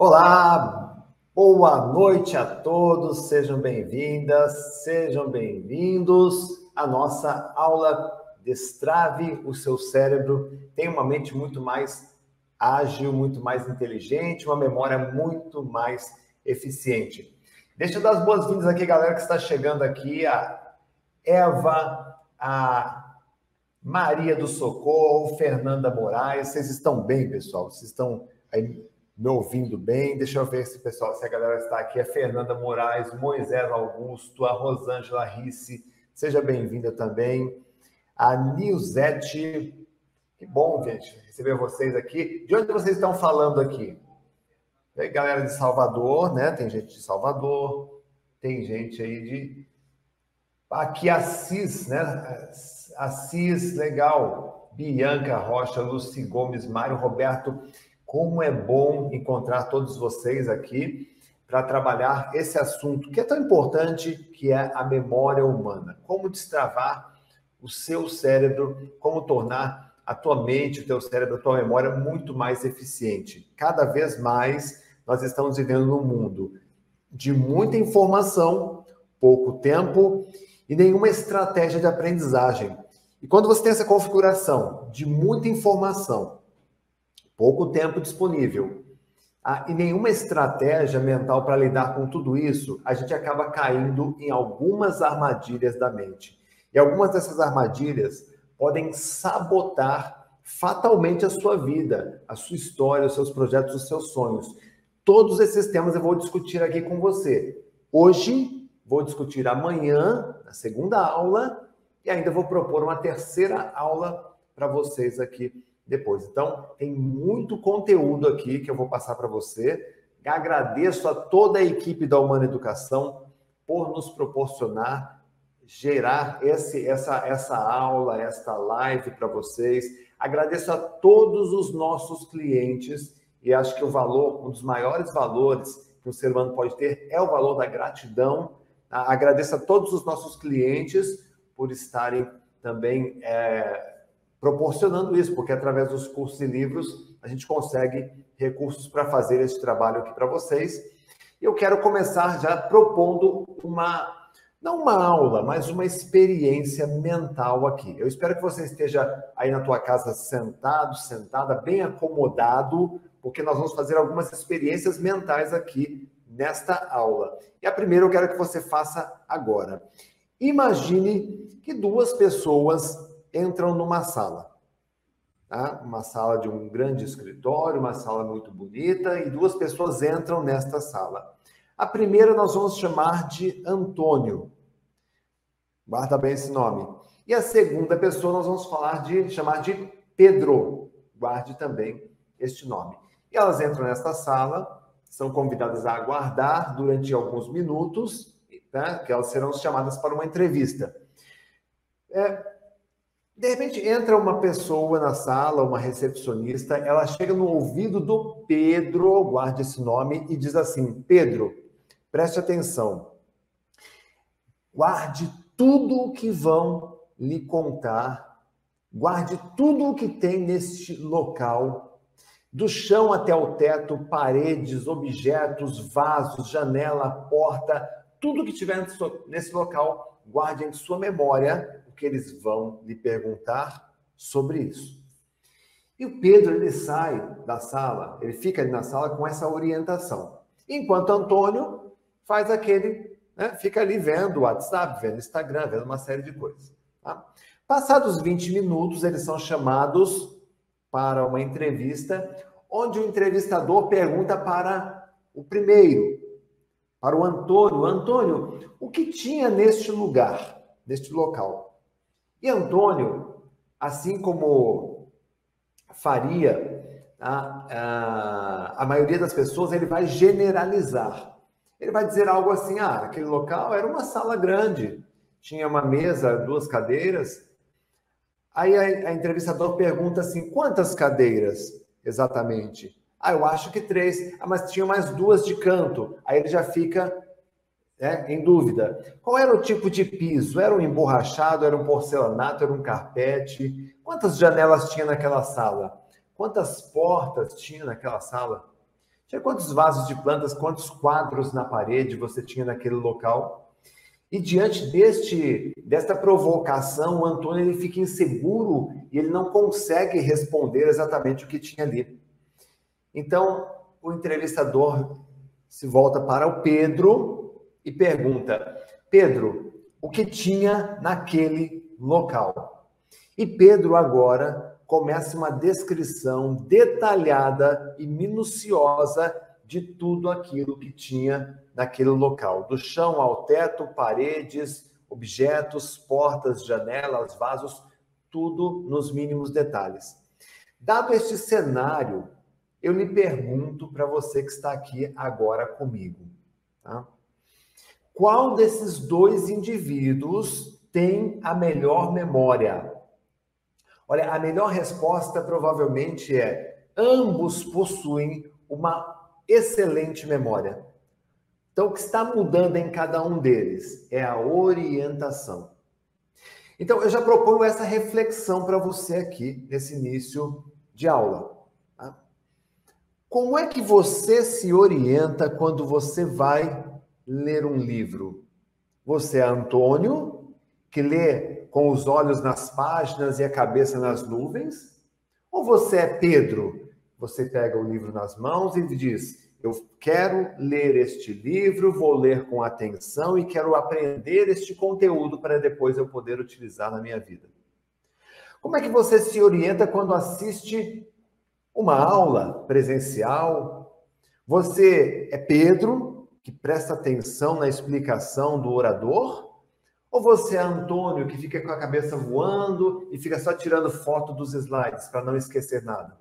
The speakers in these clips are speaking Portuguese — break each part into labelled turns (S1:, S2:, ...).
S1: Olá, boa noite a todos, sejam bem-vindas, sejam bem-vindos à nossa aula Destrave o seu cérebro, tenha uma mente muito mais ágil, muito mais inteligente, uma memória muito mais eficiente. Deixa eu dar as boas-vindas aqui, galera que está chegando aqui, a Eva, a Maria do Socorro, Fernanda Moraes, vocês estão bem, pessoal? Vocês estão aí me ouvindo bem. Deixa eu ver se pessoal, se a galera está aqui. A Fernanda Moraes, Moisés Augusto, a Rosângela Risse, seja bem-vinda também. A Nilzete, que bom, gente, receber vocês aqui. De onde vocês estão falando aqui? Tem galera de Salvador, né? Tem gente de Salvador, tem gente aí de. Aqui Assis, né? Assis, legal. Bianca Rocha, Luci Gomes, Mário Roberto. Como é bom encontrar todos vocês aqui para trabalhar esse assunto que é tão importante, que é a memória humana. Como destravar o seu cérebro, como tornar a tua mente, o teu cérebro, a tua memória muito mais eficiente. Cada vez mais nós estamos vivendo num mundo de muita informação, pouco tempo e nenhuma estratégia de aprendizagem. E quando você tem essa configuração de muita informação, pouco tempo disponível ah, e nenhuma estratégia mental para lidar com tudo isso, a gente acaba caindo em algumas armadilhas da mente. E algumas dessas armadilhas podem sabotar fatalmente a sua vida, a sua história, os seus projetos, os seus sonhos. Todos esses temas eu vou discutir aqui com você. Hoje, vou discutir amanhã, na segunda aula, e ainda vou propor uma terceira aula para vocês aqui depois. Então, tem muito conteúdo aqui que eu vou passar para você. Agradeço a toda a equipe da Humana Educação por nos proporcionar, gerar esse, essa, essa aula, esta live para vocês. Agradeço a todos os nossos clientes e acho que o valor, um dos maiores valores que o ser humano pode ter é o valor da gratidão. Agradeço a todos os nossos clientes por estarem também é, proporcionando isso, porque através dos cursos e livros a gente consegue recursos para fazer esse trabalho aqui para vocês. Eu quero começar já propondo uma, não uma aula, mas uma experiência mental aqui. Eu espero que você esteja aí na tua casa sentado, sentada, bem acomodado, porque nós vamos fazer algumas experiências mentais aqui nesta aula. E a primeira eu quero que você faça agora. Imagine que duas pessoas entram numa sala. Tá? Uma sala de um grande escritório, uma sala muito bonita, e duas pessoas entram nesta sala. A primeira nós vamos chamar de Antônio. Guarda bem esse nome. E a segunda pessoa nós vamos falar de chamar de Pedro. Guarde também este nome. E elas entram nesta sala, são convidadas a aguardar durante alguns minutos, tá? que elas serão chamadas para uma entrevista. É, de repente entra uma pessoa na sala, uma recepcionista, ela chega no ouvido do Pedro, guarde esse nome, e diz assim: Pedro, preste atenção, guarde tudo o que vão lhe contar, guarde tudo o que tem neste local, do chão até o teto, paredes, objetos, vasos, janela, porta, tudo que tiver nesse local, guarde em sua memória que eles vão lhe perguntar sobre isso. E o Pedro, ele sai da sala, ele fica ali na sala com essa orientação. Enquanto Antônio faz aquele, né, fica ali vendo o WhatsApp, vendo o Instagram, vendo uma série de coisas. Tá? Passados 20 minutos, eles são chamados para uma entrevista, onde o entrevistador pergunta para o primeiro, para o Antônio: Antônio, o que tinha neste lugar, neste local? E Antônio, assim como faria a, a, a maioria das pessoas, ele vai generalizar. Ele vai dizer algo assim: ah, aquele local era uma sala grande, tinha uma mesa, duas cadeiras. Aí a, a entrevistador pergunta assim: quantas cadeiras exatamente? Ah, eu acho que três. Ah, mas tinha mais duas de canto. Aí ele já fica né, em dúvida. Qual era o tipo de piso? Era um emborrachado, era um porcelanato, era um carpete? Quantas janelas tinha naquela sala? Quantas portas tinha naquela sala? Tinha quantos vasos de plantas, quantos quadros na parede você tinha naquele local? E diante deste desta provocação, o Antônio ele fica inseguro e ele não consegue responder exatamente o que tinha ali. Então, o entrevistador se volta para o Pedro e pergunta: Pedro, o que tinha naquele local? E Pedro agora começa uma descrição detalhada e minuciosa de tudo aquilo que tinha naquele local, do chão ao teto, paredes, objetos, portas, janelas, vasos, tudo nos mínimos detalhes. Dado este cenário, eu lhe pergunto para você que está aqui agora comigo, tá? Qual desses dois indivíduos tem a melhor memória? Olha, a melhor resposta provavelmente é: ambos possuem uma excelente memória. Então, o que está mudando em cada um deles é a orientação. Então, eu já proponho essa reflexão para você aqui, nesse início de aula. Tá? Como é que você se orienta quando você vai ler um livro? Você é Antônio, que lê com os olhos nas páginas e a cabeça nas nuvens? Ou você é Pedro? Você pega o livro nas mãos e diz: eu quero ler este livro, vou ler com atenção e quero aprender este conteúdo para depois eu poder utilizar na minha vida. Como é que você se orienta quando assiste uma aula presencial? Você é Pedro, que presta atenção na explicação do orador? Ou você é Antônio, que fica com a cabeça voando e fica só tirando foto dos slides para não esquecer nada?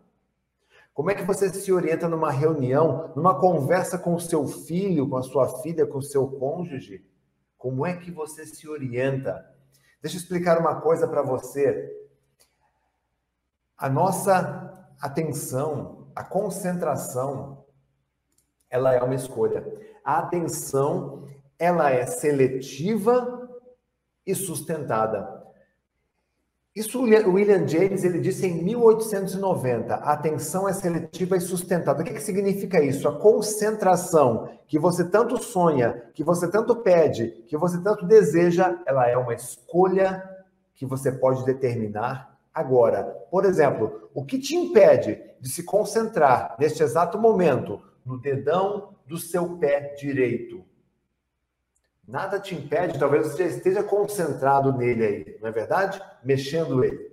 S1: Como é que você se orienta numa reunião, numa conversa com o seu filho, com a sua filha, com o seu cônjuge? Como é que você se orienta? Deixa eu explicar uma coisa para você. A nossa atenção, a concentração, ela é uma escolha. A atenção, ela é seletiva e sustentada. Isso William James ele disse em 1890. A atenção é seletiva e sustentada. O que, que significa isso? A concentração que você tanto sonha, que você tanto pede, que você tanto deseja, ela é uma escolha que você pode determinar agora. Por exemplo, o que te impede de se concentrar neste exato momento no dedão do seu pé direito? Nada te impede, talvez você esteja concentrado nele aí, não é verdade? Mexendo ele.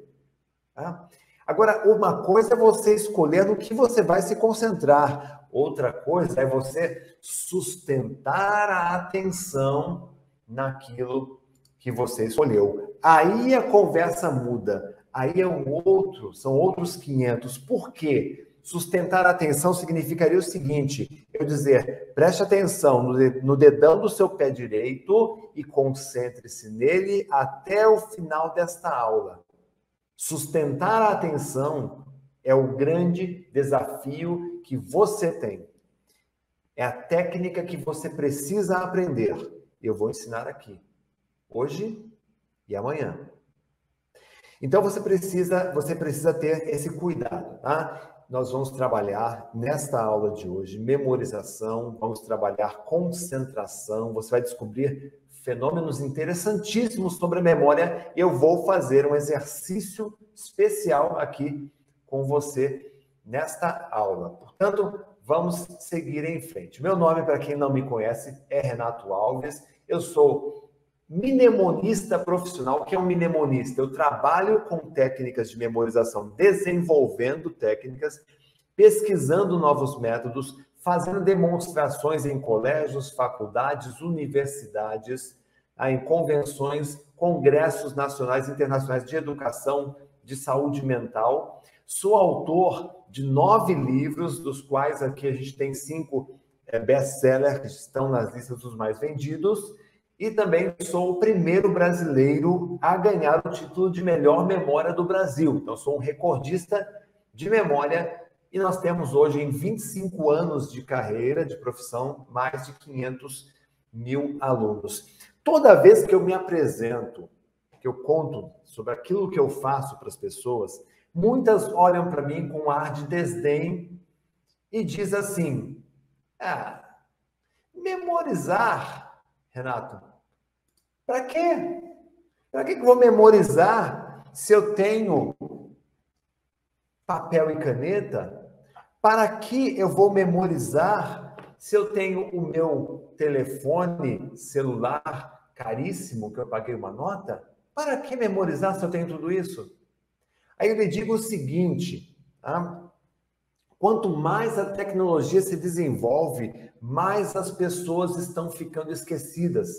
S1: Tá? Agora, uma coisa é você escolher no que você vai se concentrar, outra coisa é você sustentar a atenção naquilo que você escolheu. Aí a conversa muda, aí é um outro, são outros 500. Por quê? Sustentar a atenção significaria o seguinte: eu dizer, preste atenção no dedão do seu pé direito e concentre-se nele até o final desta aula. Sustentar a atenção é o grande desafio que você tem. É a técnica que você precisa aprender. Eu vou ensinar aqui, hoje e amanhã. Então você precisa, você precisa ter esse cuidado, tá? Nós vamos trabalhar nesta aula de hoje memorização, vamos trabalhar concentração, você vai descobrir fenômenos interessantíssimos sobre a memória eu vou fazer um exercício especial aqui com você nesta aula. Portanto, vamos seguir em frente. Meu nome, para quem não me conhece, é Renato Alves. Eu sou mnemonista profissional. O que é um mnemonista? Eu trabalho com técnicas de memorização, desenvolvendo técnicas, pesquisando novos métodos, fazendo demonstrações em colégios, faculdades, universidades, ah, em convenções, congressos nacionais e internacionais de educação, de saúde mental. Sou autor de nove livros, dos quais aqui a gente tem cinco eh, best-sellers que estão nas listas dos mais vendidos e também sou o primeiro brasileiro a ganhar o título de melhor memória do Brasil. Então, sou um recordista de memória e nós temos hoje, em 25 anos de carreira, de profissão, mais de 500 mil alunos. Toda vez que eu me apresento, que eu conto sobre aquilo que eu faço para as pessoas, muitas olham para mim com um ar de desdém e diz assim: Ah, memorizar, Renato. Para quê? Para que eu vou memorizar se eu tenho papel e caneta? Para que eu vou memorizar se eu tenho o meu telefone celular caríssimo que eu paguei uma nota? Para que memorizar se eu tenho tudo isso? Aí eu lhe digo o seguinte, tá? Quanto mais a tecnologia se desenvolve, mais as pessoas estão ficando esquecidas.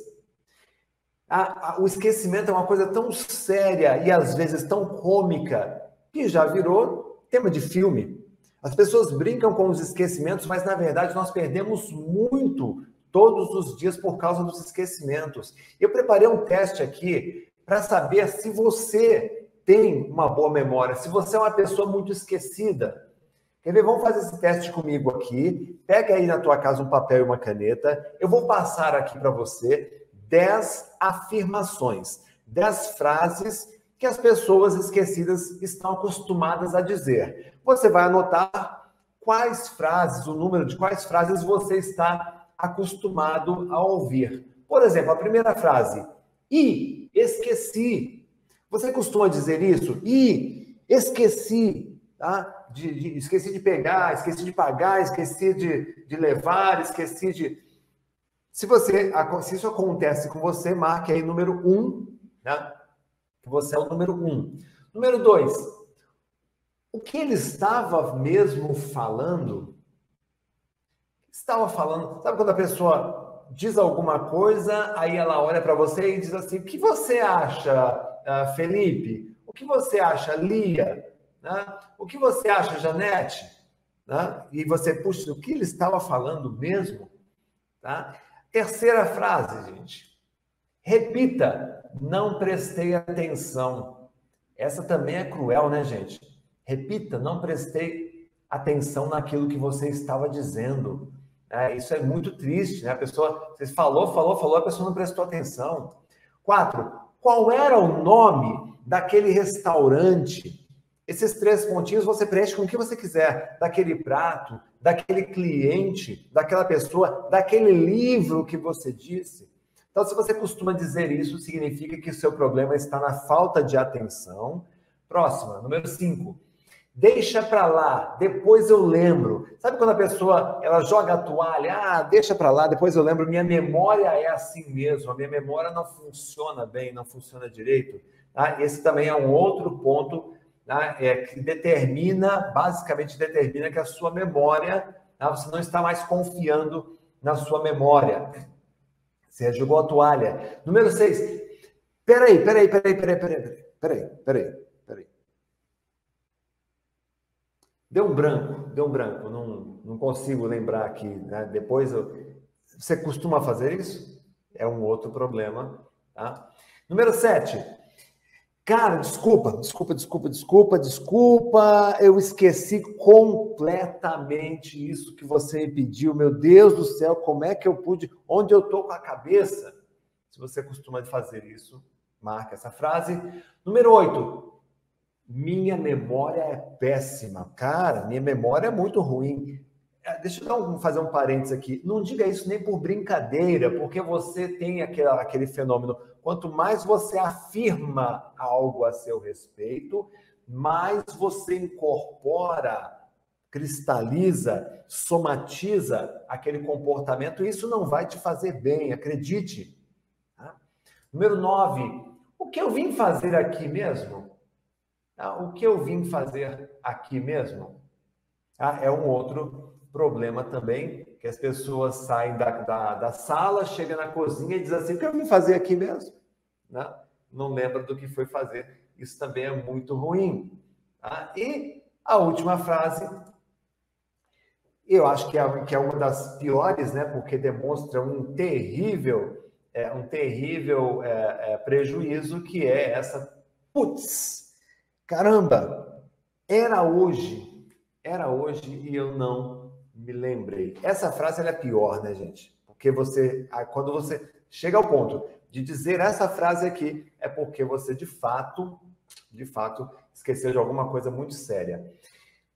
S1: A, a, o esquecimento é uma coisa tão séria e às vezes tão cômica que já virou tema de filme. As pessoas brincam com os esquecimentos, mas na verdade nós perdemos muito todos os dias por causa dos esquecimentos. Eu preparei um teste aqui para saber se você tem uma boa memória, se você é uma pessoa muito esquecida. Quer ver? Vamos fazer esse teste comigo aqui. Pega aí na tua casa um papel e uma caneta. Eu vou passar aqui para você 10 afirmações, 10 frases que as pessoas esquecidas estão acostumadas a dizer. Você vai anotar quais frases, o número de quais frases você está acostumado a ouvir. Por exemplo, a primeira frase: e esqueci. Você costuma dizer isso? E esqueci, tá? De, de, esqueci de pegar, esqueci de pagar, esqueci de, de levar, esqueci de. Se você se isso acontece com você, marque aí número um, né? Que você é o número um. Número dois, o que ele estava mesmo falando? Estava falando, sabe quando a pessoa diz alguma coisa, aí ela olha para você e diz assim: o que você acha, ah, Felipe? O que você acha, Lia? Né? O que você acha, Janete? Né? E você, puxa, o que ele estava falando mesmo? Tá? Terceira frase, gente. Repita, não prestei atenção. Essa também é cruel, né, gente? Repita, não prestei atenção naquilo que você estava dizendo. É, isso é muito triste, né? A pessoa, você falou, falou, falou, a pessoa não prestou atenção. Quatro, qual era o nome daquele restaurante esses três pontinhos você preenche com o que você quiser, daquele prato, daquele cliente, daquela pessoa, daquele livro que você disse. Então, se você costuma dizer isso, significa que o seu problema está na falta de atenção. Próxima, número 5. Deixa para lá, depois eu lembro. Sabe quando a pessoa ela joga a toalha? Ah, deixa para lá, depois eu lembro. Minha memória é assim mesmo. A minha memória não funciona bem, não funciona direito. Ah, esse também é um outro ponto né, é, que determina, basicamente determina que a sua memória, né, você não está mais confiando na sua memória. Você jogou a toalha. Número 6. Peraí, peraí, peraí, peraí, peraí, peraí, peraí, peraí. Deu um branco, deu um branco, não, não consigo lembrar aqui. Né? Depois eu... Você costuma fazer isso? É um outro problema. Tá? Número 7. Cara, desculpa, desculpa, desculpa, desculpa, desculpa. Eu esqueci completamente isso que você pediu. Meu Deus do céu, como é que eu pude? Onde eu tô com a cabeça? Se você costuma fazer isso, marca essa frase. Número 8. Minha memória é péssima. Cara, minha memória é muito ruim. É, deixa eu fazer um parênteses aqui. Não diga isso nem por brincadeira, porque você tem aquele, aquele fenômeno. Quanto mais você afirma algo a seu respeito, mais você incorpora, cristaliza, somatiza aquele comportamento. Isso não vai te fazer bem, acredite. Tá? Número 9. O que eu vim fazer aqui mesmo? Tá? O que eu vim fazer aqui mesmo? Tá? É um outro problema também, que as pessoas saem da, da, da sala, chegam na cozinha e dizem assim, o que eu vim fazer aqui mesmo? Né? Não lembra do que foi fazer. Isso também é muito ruim. Tá? E a última frase, eu acho que é, que é uma das piores, né? porque demonstra um terrível, é, um terrível é, é, prejuízo, que é essa, putz, caramba, era hoje, era hoje e eu não me lembrei. Essa frase é pior, né, gente? Porque você, quando você chega ao ponto de dizer essa frase aqui, é porque você de fato, de fato, esqueceu de alguma coisa muito séria.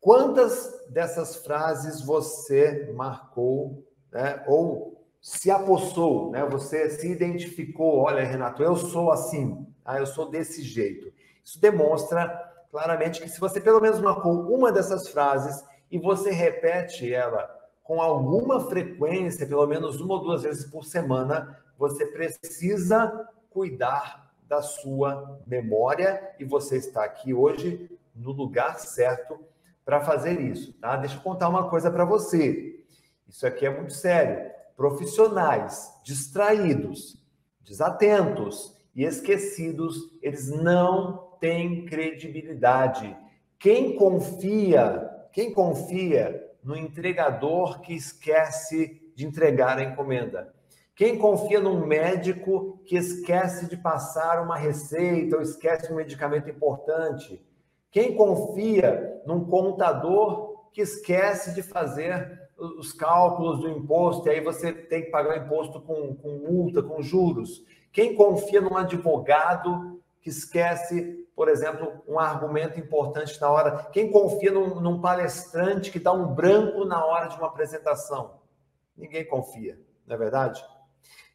S1: Quantas dessas frases você marcou né? ou se apossou, né? você se identificou, olha, Renato, eu sou assim, ah, eu sou desse jeito. Isso demonstra claramente que se você pelo menos marcou uma dessas frases e você repete ela com alguma frequência, pelo menos uma ou duas vezes por semana, você precisa cuidar da sua memória e você está aqui hoje no lugar certo para fazer isso, tá? Deixa eu contar uma coisa para você. Isso aqui é muito sério. Profissionais distraídos, desatentos e esquecidos, eles não têm credibilidade. Quem confia, quem confia no entregador que esquece de entregar a encomenda? Quem confia num médico que esquece de passar uma receita ou esquece um medicamento importante? Quem confia num contador que esquece de fazer os cálculos do imposto e aí você tem que pagar o imposto com, com multa, com juros? Quem confia num advogado que esquece, por exemplo, um argumento importante na hora? Quem confia num, num palestrante que dá um branco na hora de uma apresentação? Ninguém confia, não é verdade?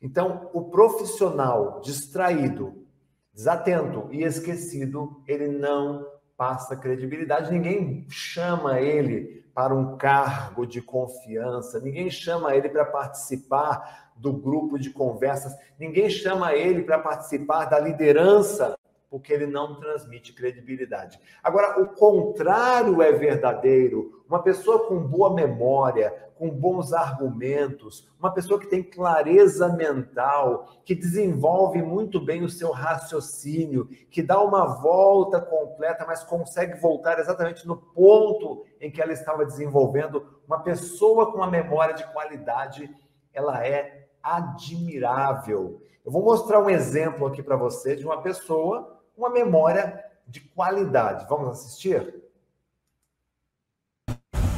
S1: Então, o profissional distraído, desatento e esquecido, ele não passa credibilidade, ninguém chama ele para um cargo de confiança, ninguém chama ele para participar do grupo de conversas, ninguém chama ele para participar da liderança porque ele não transmite credibilidade. Agora, o contrário é verdadeiro. Uma pessoa com boa memória, com bons argumentos, uma pessoa que tem clareza mental, que desenvolve muito bem o seu raciocínio, que dá uma volta completa, mas consegue voltar exatamente no ponto em que ela estava desenvolvendo. Uma pessoa com uma memória de qualidade, ela é admirável. Eu vou mostrar um exemplo aqui para você de uma pessoa uma memória de qualidade. Vamos assistir?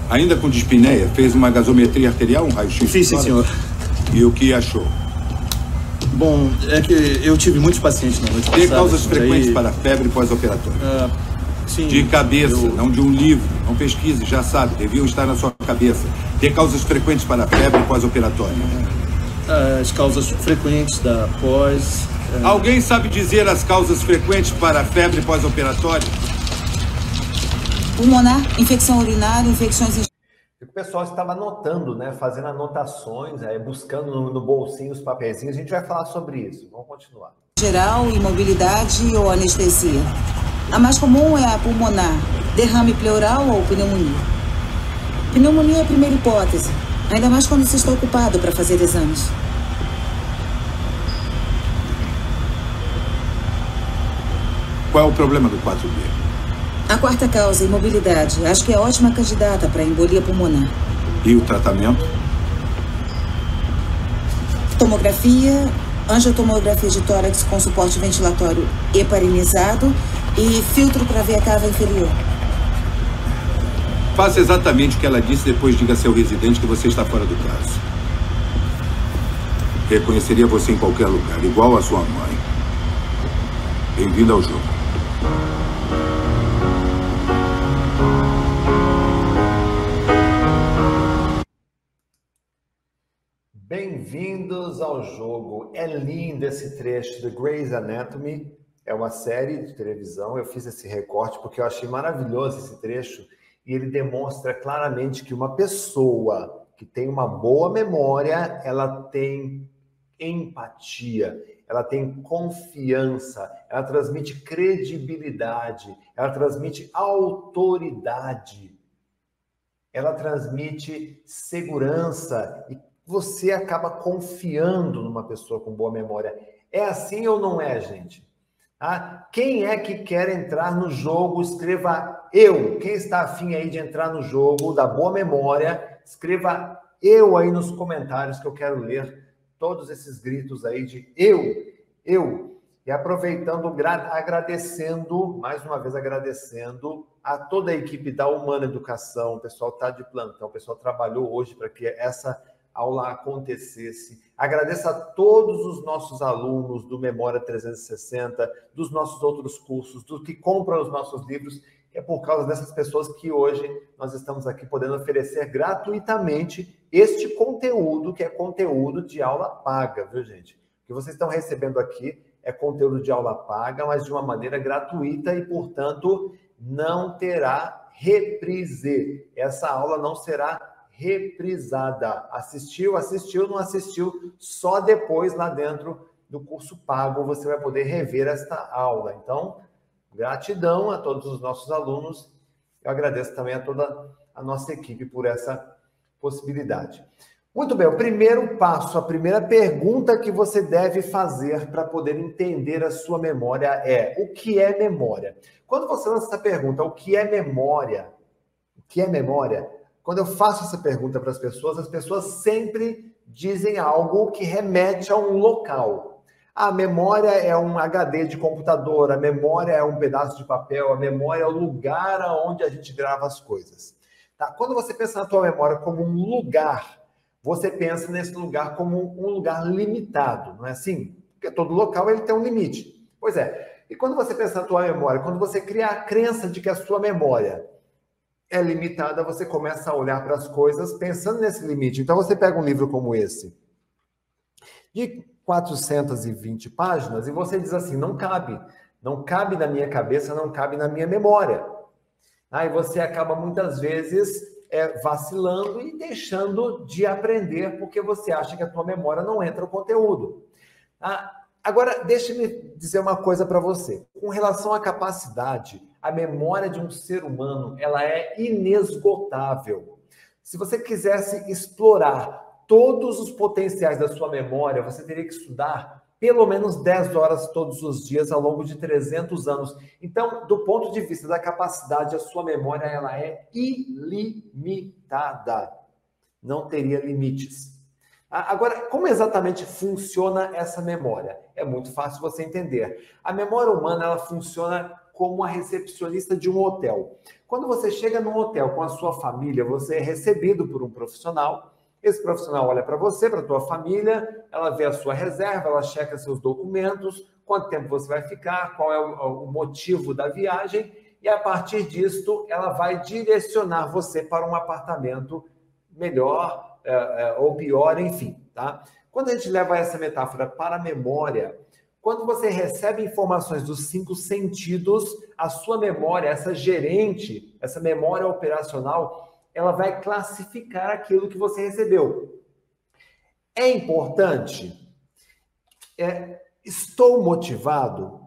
S2: Ainda com dispneia, fez uma gasometria arterial, um raio-x?
S3: Fiz, sim, senhor.
S2: E o que achou?
S3: Bom, é que eu tive muitos pacientes na noite
S2: Tem causas frequentes aí... para febre pós-operatória? Ah, sim. De cabeça, eu... não de um livro. Não pesquise, já sabe, deviam estar na sua cabeça. Tem causas frequentes para febre pós-operatória?
S3: Ah, as causas frequentes da pós
S2: é. Alguém sabe dizer as causas frequentes para a febre pós-operatória?
S4: Pulmonar, infecção urinária, infecções.
S1: O pessoal estava anotando, né? Fazendo anotações, aí, buscando no, no bolsinho os papeizinhos. A gente vai falar sobre isso. Vamos continuar.
S4: Geral, imobilidade ou anestesia. A mais comum é a pulmonar, derrame pleural ou pneumonia. Pneumonia é a primeira hipótese, ainda mais quando se está ocupado para fazer exames.
S2: Qual é o problema do 4B?
S4: A quarta causa, imobilidade. Acho que é ótima candidata para embolia pulmonar.
S2: E o tratamento?
S4: Tomografia, angiotomografia de tórax com suporte ventilatório heparinizado e filtro para ver a cava inferior.
S2: Faça exatamente o que ela disse, depois diga a seu residente que você está fora do caso. Reconheceria você em qualquer lugar, igual a sua mãe. Bem-vindo ao jogo.
S1: Bem-vindos ao jogo. É lindo esse trecho do Grey's Anatomy. É uma série de televisão. Eu fiz esse recorte porque eu achei maravilhoso esse trecho e ele demonstra claramente que uma pessoa que tem uma boa memória, ela tem empatia, ela tem confiança, ela transmite credibilidade, ela transmite autoridade, ela transmite segurança e você acaba confiando numa pessoa com boa memória. É assim ou não é, gente? Ah, quem é que quer entrar no jogo? Escreva eu. Quem está afim aí de entrar no jogo da boa memória, escreva eu aí nos comentários que eu quero ler todos esses gritos aí de eu, eu. E aproveitando, agradecendo, mais uma vez agradecendo a toda a equipe da Humana Educação, o pessoal está de plantão, o pessoal trabalhou hoje para que essa aula acontecesse. Agradeço a todos os nossos alunos do Memória 360, dos nossos outros cursos, dos que compram os nossos livros. É por causa dessas pessoas que hoje nós estamos aqui podendo oferecer gratuitamente este conteúdo, que é conteúdo de aula paga, viu, gente? O que vocês estão recebendo aqui é conteúdo de aula paga, mas de uma maneira gratuita e, portanto, não terá reprise. Essa aula não será reprisada. Assistiu, assistiu, não assistiu, só depois lá dentro do curso pago você vai poder rever esta aula. Então, gratidão a todos os nossos alunos. Eu agradeço também a toda a nossa equipe por essa possibilidade. Muito bem, o primeiro passo, a primeira pergunta que você deve fazer para poder entender a sua memória é: o que é memória? Quando você lança essa pergunta, o que é memória? O que é memória? Quando eu faço essa pergunta para as pessoas, as pessoas sempre dizem algo que remete a um local. A memória é um HD de computador, a memória é um pedaço de papel, a memória é o lugar onde a gente grava as coisas. Tá? Quando você pensa na tua memória como um lugar, você pensa nesse lugar como um lugar limitado, não é assim? Porque todo local ele tem um limite. Pois é. E quando você pensa na tua memória, quando você cria a crença de que a sua memória é limitada, você começa a olhar para as coisas pensando nesse limite. Então, você pega um livro como esse, de 420 páginas, e você diz assim: não cabe, não cabe na minha cabeça, não cabe na minha memória. Aí você acaba muitas vezes é, vacilando e deixando de aprender porque você acha que a tua memória não entra o conteúdo. Ah, agora, deixe-me dizer uma coisa para você. Com relação à capacidade a memória de um ser humano ela é inesgotável. Se você quisesse explorar todos os potenciais da sua memória, você teria que estudar pelo menos 10 horas todos os dias ao longo de 300 anos. Então, do ponto de vista da capacidade, a sua memória ela é ilimitada. Não teria limites. Agora, como exatamente funciona essa memória? É muito fácil você entender. A memória humana ela funciona como a recepcionista de um hotel. Quando você chega num hotel com a sua família, você é recebido por um profissional. Esse profissional olha para você, para a tua família, ela vê a sua reserva, ela checa seus documentos, quanto tempo você vai ficar, qual é o, motivo da viagem, e a partir disto ela vai direcionar você para um apartamento melhor é, é, ou pior, enfim, tá? Quando a gente leva essa metáfora para a memória, quando você recebe informações dos cinco sentidos, a sua memória, essa gerente, essa memória operacional, ela vai classificar aquilo que você recebeu. É importante? É, estou motivado?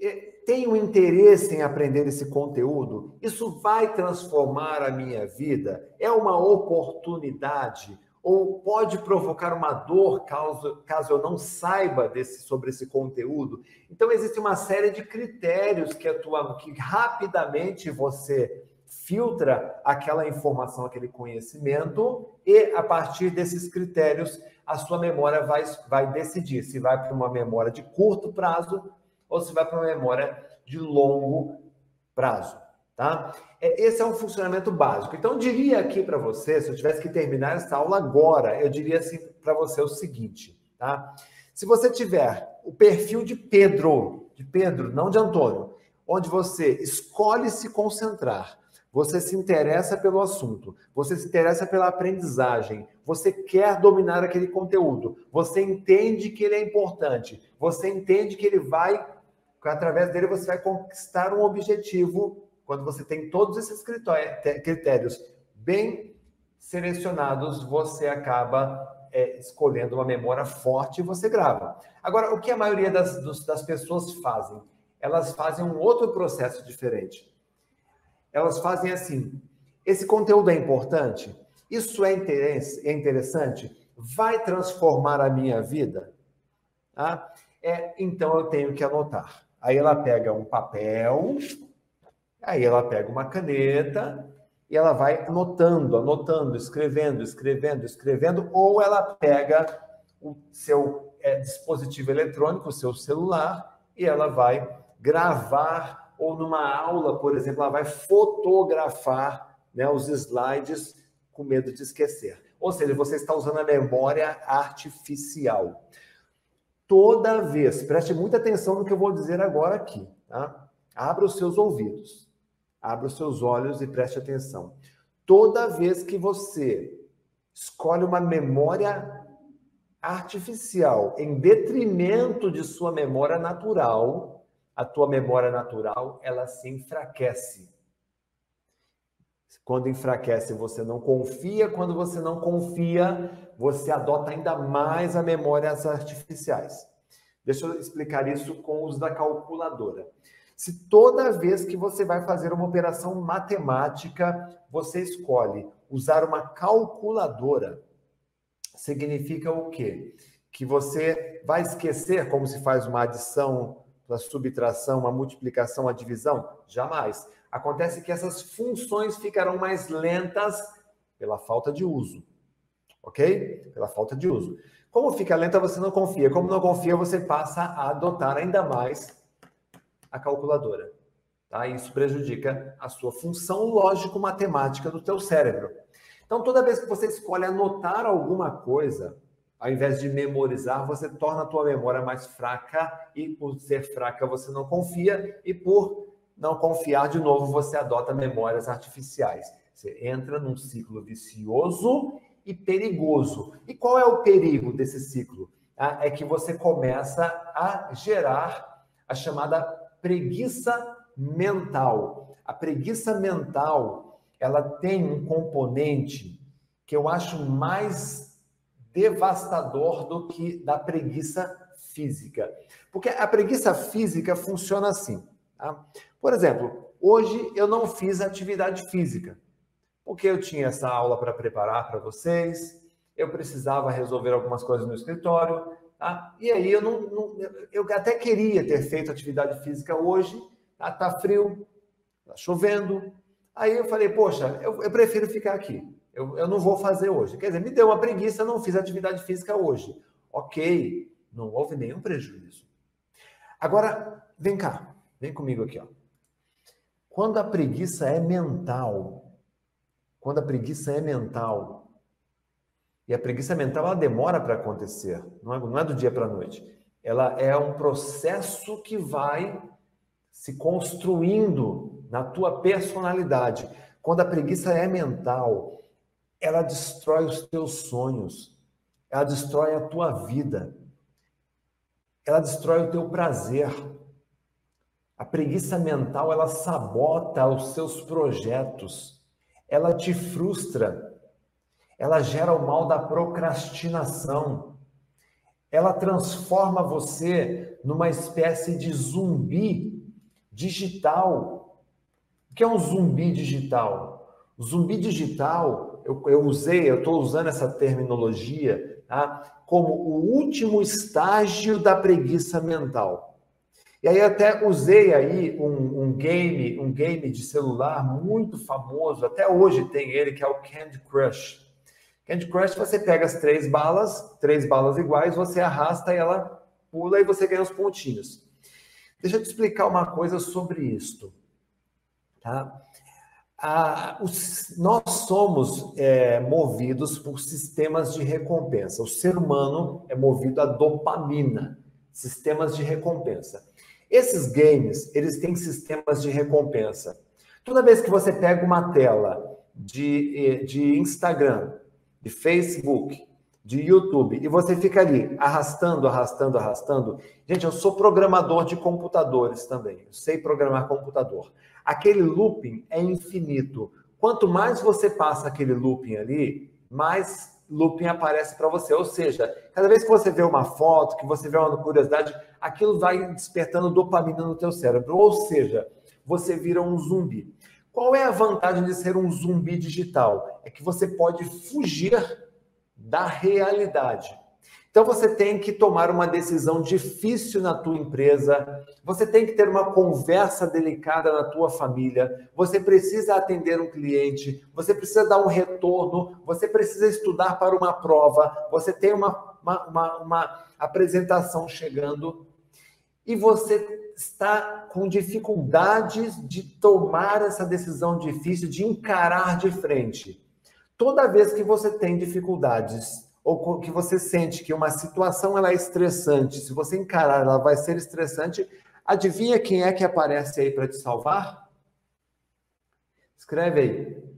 S1: É, tenho interesse em aprender esse conteúdo? Isso vai transformar a minha vida? É uma oportunidade? ou pode provocar uma dor caso, caso eu não saiba desse, sobre esse conteúdo. Então, existe uma série de critérios que atuam, que rapidamente você filtra aquela informação, aquele conhecimento, e a partir desses critérios, a sua memória vai, vai decidir se vai para uma memória de curto prazo ou se vai para uma memória de longo prazo. Tá? É, esse é um funcionamento básico. Então, eu diria aqui para você, se eu tivesse que terminar essa aula agora, eu diria assim para você o seguinte, tá? Se você tiver o perfil de Pedro, de Pedro, não de Antônio, onde você escolhe se concentrar, você se interessa pelo assunto, você se interessa pela aprendizagem, você quer dominar aquele conteúdo, você entende que ele é importante, você entende que ele vai, através dele, você vai conquistar um objetivo quando você tem todos esses critérios bem selecionados, você acaba é, escolhendo uma memória forte e você grava. Agora, o que a maioria das, das pessoas fazem? Elas fazem um outro processo diferente. Elas fazem assim: esse conteúdo é importante? Isso é, é interessante? Vai transformar a minha vida? Ah, é, então eu tenho que anotar. Aí ela pega um papel, Aí ela pega uma caneta e ela vai anotando, anotando, escrevendo, escrevendo, escrevendo, ou ela pega o seu é, dispositivo eletrônico, o seu celular, e ela vai gravar, ou numa aula, por exemplo, ela vai fotografar né, os slides com medo de esquecer. Ou seja, você está usando a memória artificial. Toda vez, preste muita atenção no que eu vou dizer agora aqui, tá? Abra os seus ouvidos. Abra os seus olhos e preste atenção. Toda vez que você escolhe uma memória artificial em detrimento de sua memória natural, a tua memória natural, ela se enfraquece. Quando enfraquece, você não confia. Quando você não confia, você adota ainda mais a memórias artificiais. Deixa eu explicar isso com os da calculadora. Se toda vez que você vai fazer uma operação matemática, você escolhe usar uma calculadora, significa o quê? Que você vai esquecer como se faz uma adição, uma subtração, uma multiplicação, uma divisão? Jamais. Acontece que essas funções ficarão mais lentas pela falta de uso. Ok? Pela falta de uso. Como fica lenta, você não confia. Como não confia, você passa a adotar ainda mais a calculadora. Tá? Isso prejudica a sua função lógico-matemática do teu cérebro. Então, toda vez que você escolhe anotar alguma coisa, ao invés de memorizar, você torna a tua memória mais fraca e por ser fraca você não confia e por não confiar de novo você adota memórias artificiais. Você entra num ciclo vicioso e perigoso. E qual é o perigo desse ciclo? Ah, é que você começa a gerar a chamada preguiça mental. A preguiça mental, ela tem um componente que eu acho mais devastador do que da preguiça física. Porque a preguiça física funciona assim. Tá? Por exemplo, hoje eu não fiz atividade física, porque eu tinha essa aula para preparar para vocês, eu precisava resolver algumas coisas no escritório, tá? E aí eu não, não, eu até queria ter feito atividade física hoje, tá, tá frio, tá chovendo. Aí eu falei, poxa, eu, eu prefiro ficar aqui. Eu, eu não vou fazer hoje. Quer dizer, me deu uma preguiça, não fiz atividade física hoje. Ok, não houve nenhum prejuízo. Agora, vem cá, vem comigo aqui, ó. Quando a preguiça é mental, quando a preguiça é mental, e a preguiça mental ela demora para acontecer, não é, não é do dia para a noite. Ela é um processo que vai se construindo na tua personalidade. Quando a preguiça é mental, ela destrói os teus sonhos, ela destrói a tua vida, ela destrói o teu prazer. A preguiça mental, ela sabota os seus projetos, ela te frustra, ela gera o mal da procrastinação. Ela transforma você numa espécie de zumbi digital. O que é um zumbi digital? O zumbi digital, eu, eu usei, eu estou usando essa terminologia, tá? como o último estágio da preguiça mental. E aí até usei aí um, um, game, um game de celular muito famoso, até hoje tem ele, que é o Candy Crush. Candy Crush, você pega as três balas, três balas iguais, você arrasta e ela pula e você ganha os pontinhos. Deixa eu te explicar uma coisa sobre isto. Tá? Os, nós somos é, movidos por sistemas de recompensa. O ser humano é movido a dopamina, sistemas de recompensa. Esses games, eles têm sistemas de recompensa. Toda vez que você pega uma tela de, de Instagram de Facebook, de YouTube, e você fica ali arrastando, arrastando, arrastando. Gente, eu sou programador de computadores também. Eu sei programar computador. Aquele looping é infinito. Quanto mais você passa aquele looping ali, mais looping aparece para você. Ou seja, cada vez que você vê uma foto, que você vê uma curiosidade, aquilo vai despertando dopamina no teu cérebro. Ou seja, você vira um zumbi. Qual é a vantagem de ser um zumbi digital? É que você pode fugir da realidade. Então você tem que tomar uma decisão difícil na tua empresa, você tem que ter uma conversa delicada na tua família, você precisa atender um cliente, você precisa dar um retorno, você precisa estudar para uma prova, você tem uma, uma, uma, uma apresentação chegando e você está com dificuldades de tomar essa decisão difícil, de encarar de frente. Toda vez que você tem dificuldades ou que você sente que uma situação ela é estressante, se você encarar ela vai ser estressante, adivinha quem é que aparece aí para te salvar? Escreve aí.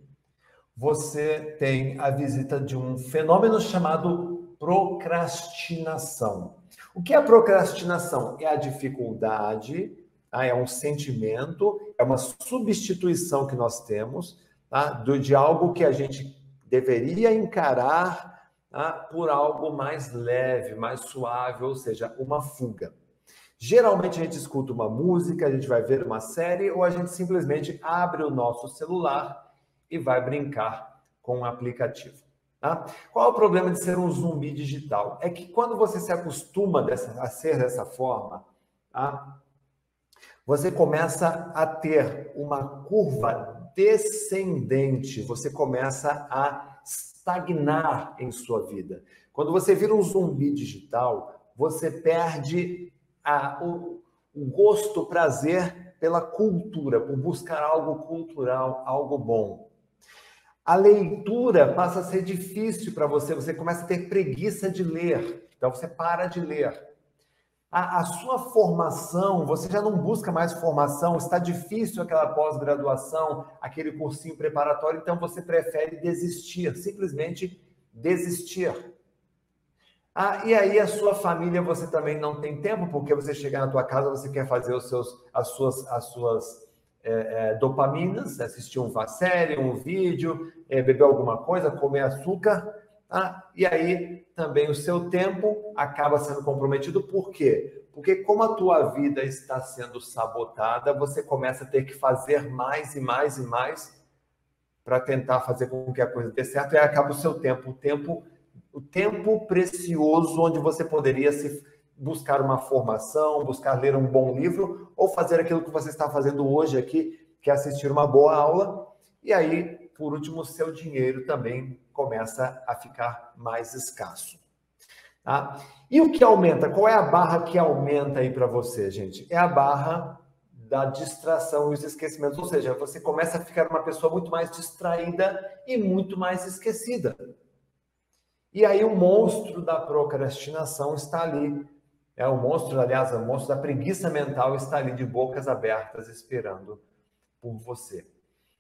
S1: você tem a visita de um fenômeno chamado procrastinação. O que é procrastinação? É a dificuldade, tá? é um sentimento, é uma substituição que nós temos tá? de algo que a gente deveria encarar tá? por algo mais leve, mais suave, ou seja, uma fuga. Geralmente a gente escuta uma música, a gente vai ver uma série ou a gente simplesmente abre o nosso celular e vai brincar com o aplicativo. Tá? Qual é o problema de ser um zumbi digital? É que quando você se acostuma dessa, a ser dessa forma, tá? você começa a ter uma curva descendente, você começa a estagnar em sua vida. Quando você vira um zumbi digital, você perde a, o, o gosto, o prazer pela cultura, por buscar algo cultural, algo bom. A leitura passa a ser difícil para você, você começa a ter preguiça de ler, então você para de ler. A, a, sua formação, você já não busca mais formação, está difícil aquela pós-graduação, aquele cursinho preparatório, então você prefere desistir, simplesmente desistir. Ah, e aí a sua família você também não tem tempo, porque você chegar na tua casa, você quer fazer os seus, as suas, as suas é, é, dopaminas, assistir uma série, um vídeo, é, beber alguma coisa, comer açúcar, ah, e aí também o seu tempo acaba sendo comprometido, por quê? Porque como a tua vida está sendo sabotada, você começa a ter que fazer mais e mais e mais para tentar fazer com que a coisa dê certo, e acaba o seu tempo, o tempo o tempo precioso onde você poderia se buscar uma formação, buscar ler um bom livro ou fazer aquilo que você está fazendo hoje aqui, que é assistir uma boa aula. E aí, por último, seu dinheiro também começa a ficar mais escasso. Tá? E o que aumenta? Qual é a barra que aumenta aí para você, gente? É a barra da distração e os esquecimentos. Ou seja, você começa a ficar uma pessoa muito mais distraída e muito mais esquecida. E aí o monstro da procrastinação está ali. É o monstro, aliás, o monstro da preguiça mental está ali de bocas abertas esperando por você.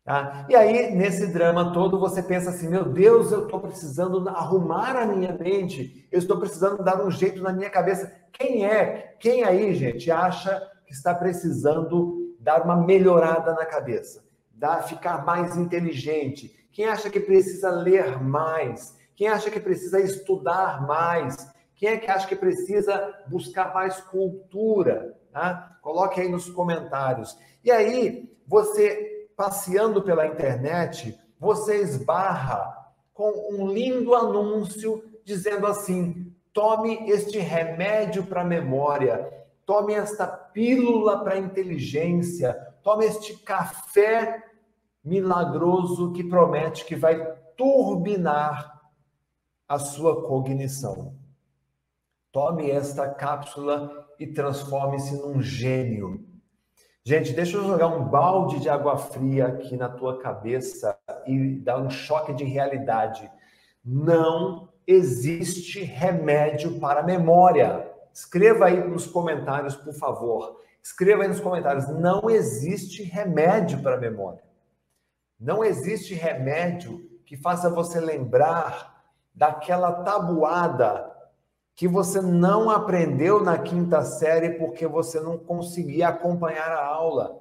S1: Tá? E aí, nesse drama todo, você pensa assim: meu Deus, eu estou precisando arrumar a minha mente, eu estou precisando dar um jeito na minha cabeça. Quem é? Quem aí, gente, acha que está precisando dar uma melhorada na cabeça, dar, ficar mais inteligente? Quem acha que precisa ler mais? Quem acha que precisa estudar mais? Quem é que acha que precisa buscar mais cultura? Tá? Coloque aí nos comentários. E aí, você passeando pela internet, você esbarra com um lindo anúncio dizendo assim: tome este remédio para memória, tome esta pílula para inteligência, tome este café milagroso que promete que vai turbinar a sua cognição. Tome esta cápsula e transforme-se num gênio. Gente, deixa eu jogar um balde de água fria aqui na tua cabeça e dar um choque de realidade. Não existe remédio para memória. Escreva aí nos comentários, por favor. Escreva aí nos comentários. Não existe remédio para memória. Não existe remédio que faça você lembrar daquela tabuada que você não aprendeu na quinta série porque você não conseguia acompanhar a aula.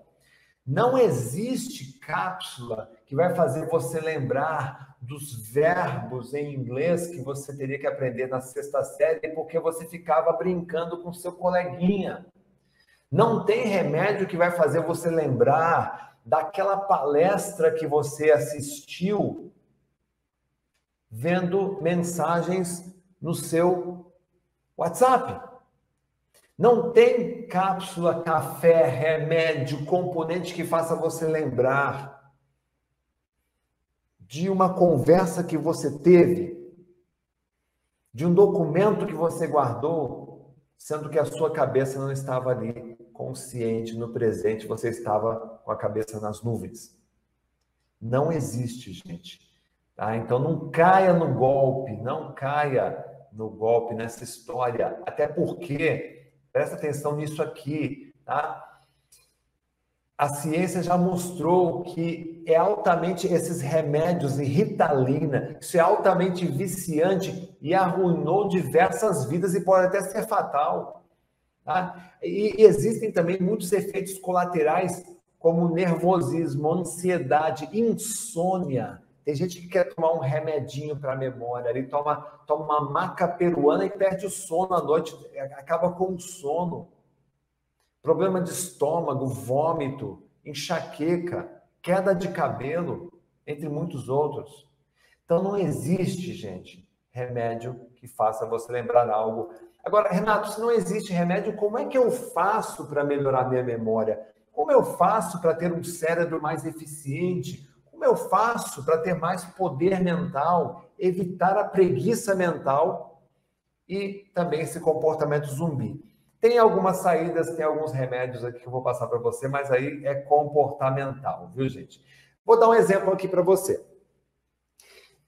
S1: Não existe cápsula que vai fazer você lembrar dos verbos em inglês que você teria que aprender na sexta série porque você ficava brincando com seu coleguinha. Não tem remédio que vai fazer você lembrar daquela palestra que você assistiu vendo mensagens no seu WhatsApp. Não tem cápsula, café, remédio, componente que faça você lembrar de uma conversa que você teve, de um documento que você guardou, sendo que a sua cabeça não estava ali consciente no presente, você estava com a cabeça nas nuvens. Não existe, gente. Tá? Então não caia no golpe, não caia no golpe nessa história, até porque, presta atenção nisso aqui, tá? a ciência já mostrou que é altamente esses remédios e ritalina, isso é altamente viciante e arruinou diversas vidas e pode até ser fatal. Tá? E, existem também muitos efeitos colaterais, como nervosismo, ansiedade, insônia. Tem gente que quer tomar um remedinho para a memória, ele toma, toma uma maca peruana e perde o sono à noite, acaba com o sono problema de estômago, vômito, enxaqueca, queda de cabelo, entre muitos outros. Então não existe, gente, remédio que faça você lembrar algo. Agora, Renato, se não existe remédio, como é que eu faço para melhorar minha memória? Como eu faço para ter um cérebro mais eficiente? Como eu faço para ter mais poder mental, evitar a preguiça mental e também esse comportamento zumbi? Tem algumas saídas, tem alguns remédios aqui que eu vou passar para você, mas aí é comportamental, viu, gente? Vou dar um exemplo aqui para você.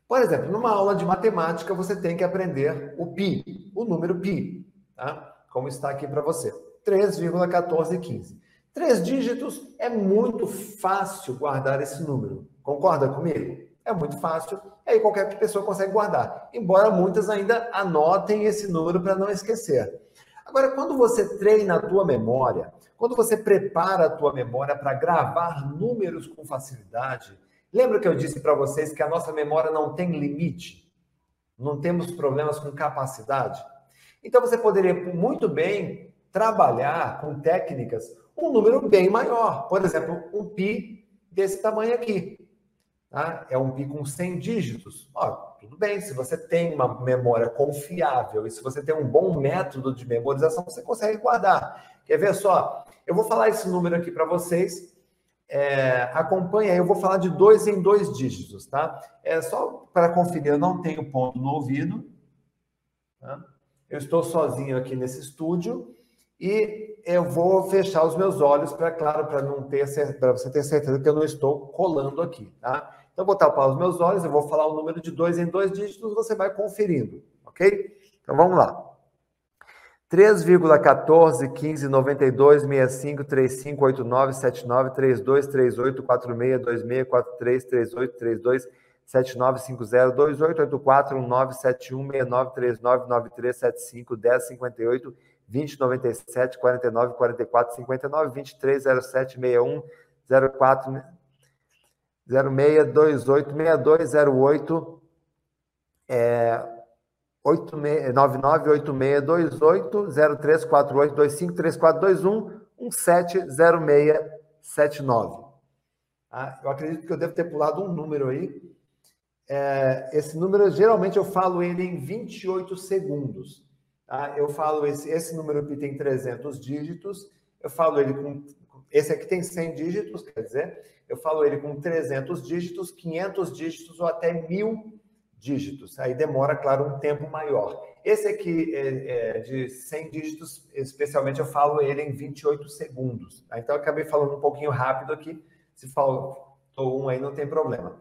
S1: Por exemplo, numa aula de matemática, você tem que aprender o pi, o número pi, tá? Como está aqui para você. 3,1415. Três dígitos é muito fácil guardar esse número. Concorda comigo? É muito fácil, e aí qualquer pessoa consegue guardar. Embora muitas ainda anotem esse número para não esquecer. Agora, quando você treina a tua memória, quando você prepara a tua memória para gravar números com facilidade, lembra que eu disse para vocês que a nossa memória não tem limite? Não temos problemas com capacidade? Então você poderia muito bem trabalhar com técnicas um número bem maior. Por exemplo, um pi desse tamanho aqui. Tá? É um pi com 100 dígitos. Ó, tudo bem, se você tem uma memória confiável e se você tem um bom método de memorização, você consegue guardar. Quer ver só? Eu vou falar esse número aqui para vocês. É, acompanha eu vou falar de dois em dois dígitos, tá? É só para conferir, eu não tenho ponto no ouvido. Tá? Eu estou sozinho aqui nesse estúdio e eu vou fechar os meus olhos para, claro, para não ter para você ter certeza que eu não estou colando aqui, tá? Então, vou tapar os meus olhos, eu vou falar o número de dois em dois dígitos, você vai conferindo, ok? Então, vamos lá. 3,14, 15, 92, 65, 35, 89, 79, 32, 38, 46, 26, 43, 38, 32, 79, 50, 28, 84, 19, 71, 69, 39, 93, 75, 10, 58, 20, 97, 49, 44, 59, 23, 07, 61, 04, 06286208 é, 9986280348253421170679. Ah, eu acredito que eu devo ter pulado um número aí. É, esse número, geralmente, eu falo ele em 28 segundos. Tá? Eu falo esse, esse número que tem 300 dígitos, eu falo ele com... Esse aqui tem 100 dígitos, quer dizer, eu falo ele com 300 dígitos, 500 dígitos ou até mil dígitos. Aí demora, claro, um tempo maior. Esse aqui é, é de 100 dígitos, especialmente eu falo ele em 28 segundos. Tá? Então eu acabei falando um pouquinho rápido aqui. Se faltou um aí, não tem problema.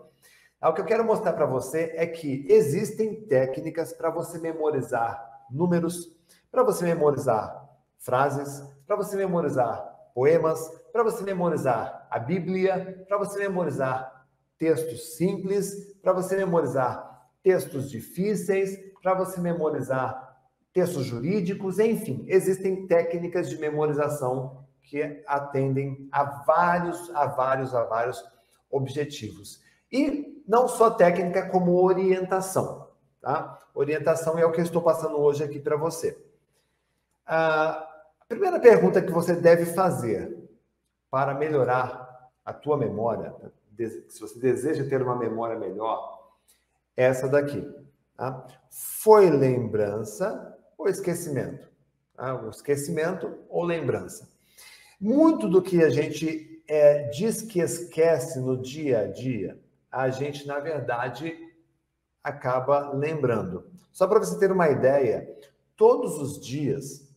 S1: Ah, o que eu quero mostrar para você é que existem técnicas para você memorizar números, para você memorizar frases, para você memorizar poemas, para você memorizar a Bíblia, para você memorizar textos simples, para você memorizar textos difíceis, para você memorizar textos jurídicos, enfim, existem técnicas de memorização que atendem a vários, a vários, a vários objetivos. E não só técnica, como orientação. Tá? Orientação é o que eu estou passando hoje aqui para você. Ah, primeira pergunta que você deve fazer para melhorar a tua memória, se você deseja ter uma memória melhor, é essa daqui. Tá? Foi lembrança ou esquecimento? Tá? O esquecimento ou lembrança? Muito do que a gente é, diz que esquece no dia a dia, a gente, na verdade, acaba lembrando. Só para você ter uma ideia, todos os dias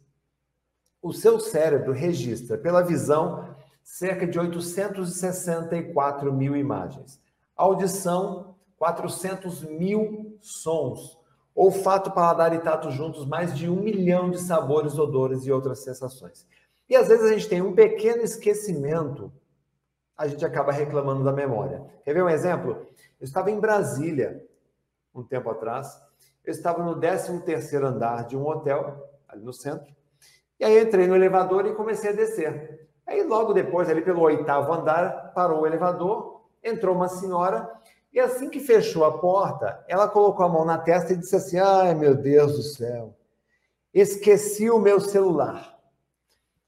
S1: o seu cérebro registra pela visão cerca de 864 mil imagens. Audição, 400 mil sons. Olfato, paladar e tato juntos, mais de um milhão de sabores, odores e outras sensações. E às vezes a gente tem um pequeno esquecimento a gente acaba reclamando da memória. Quer ver um exemplo? Eu estava em Brasília um tempo atrás. Eu estava no 13 terceiro andar de um hotel ali no centro. E aí entrei no elevador e comecei a descer. Aí logo depois, ali pelo oitavo andar, parou o elevador, entrou uma senhora e assim que fechou a porta, ela colocou a mão na testa e disse assim: "Ai, meu Deus do céu. Esqueci o meu celular".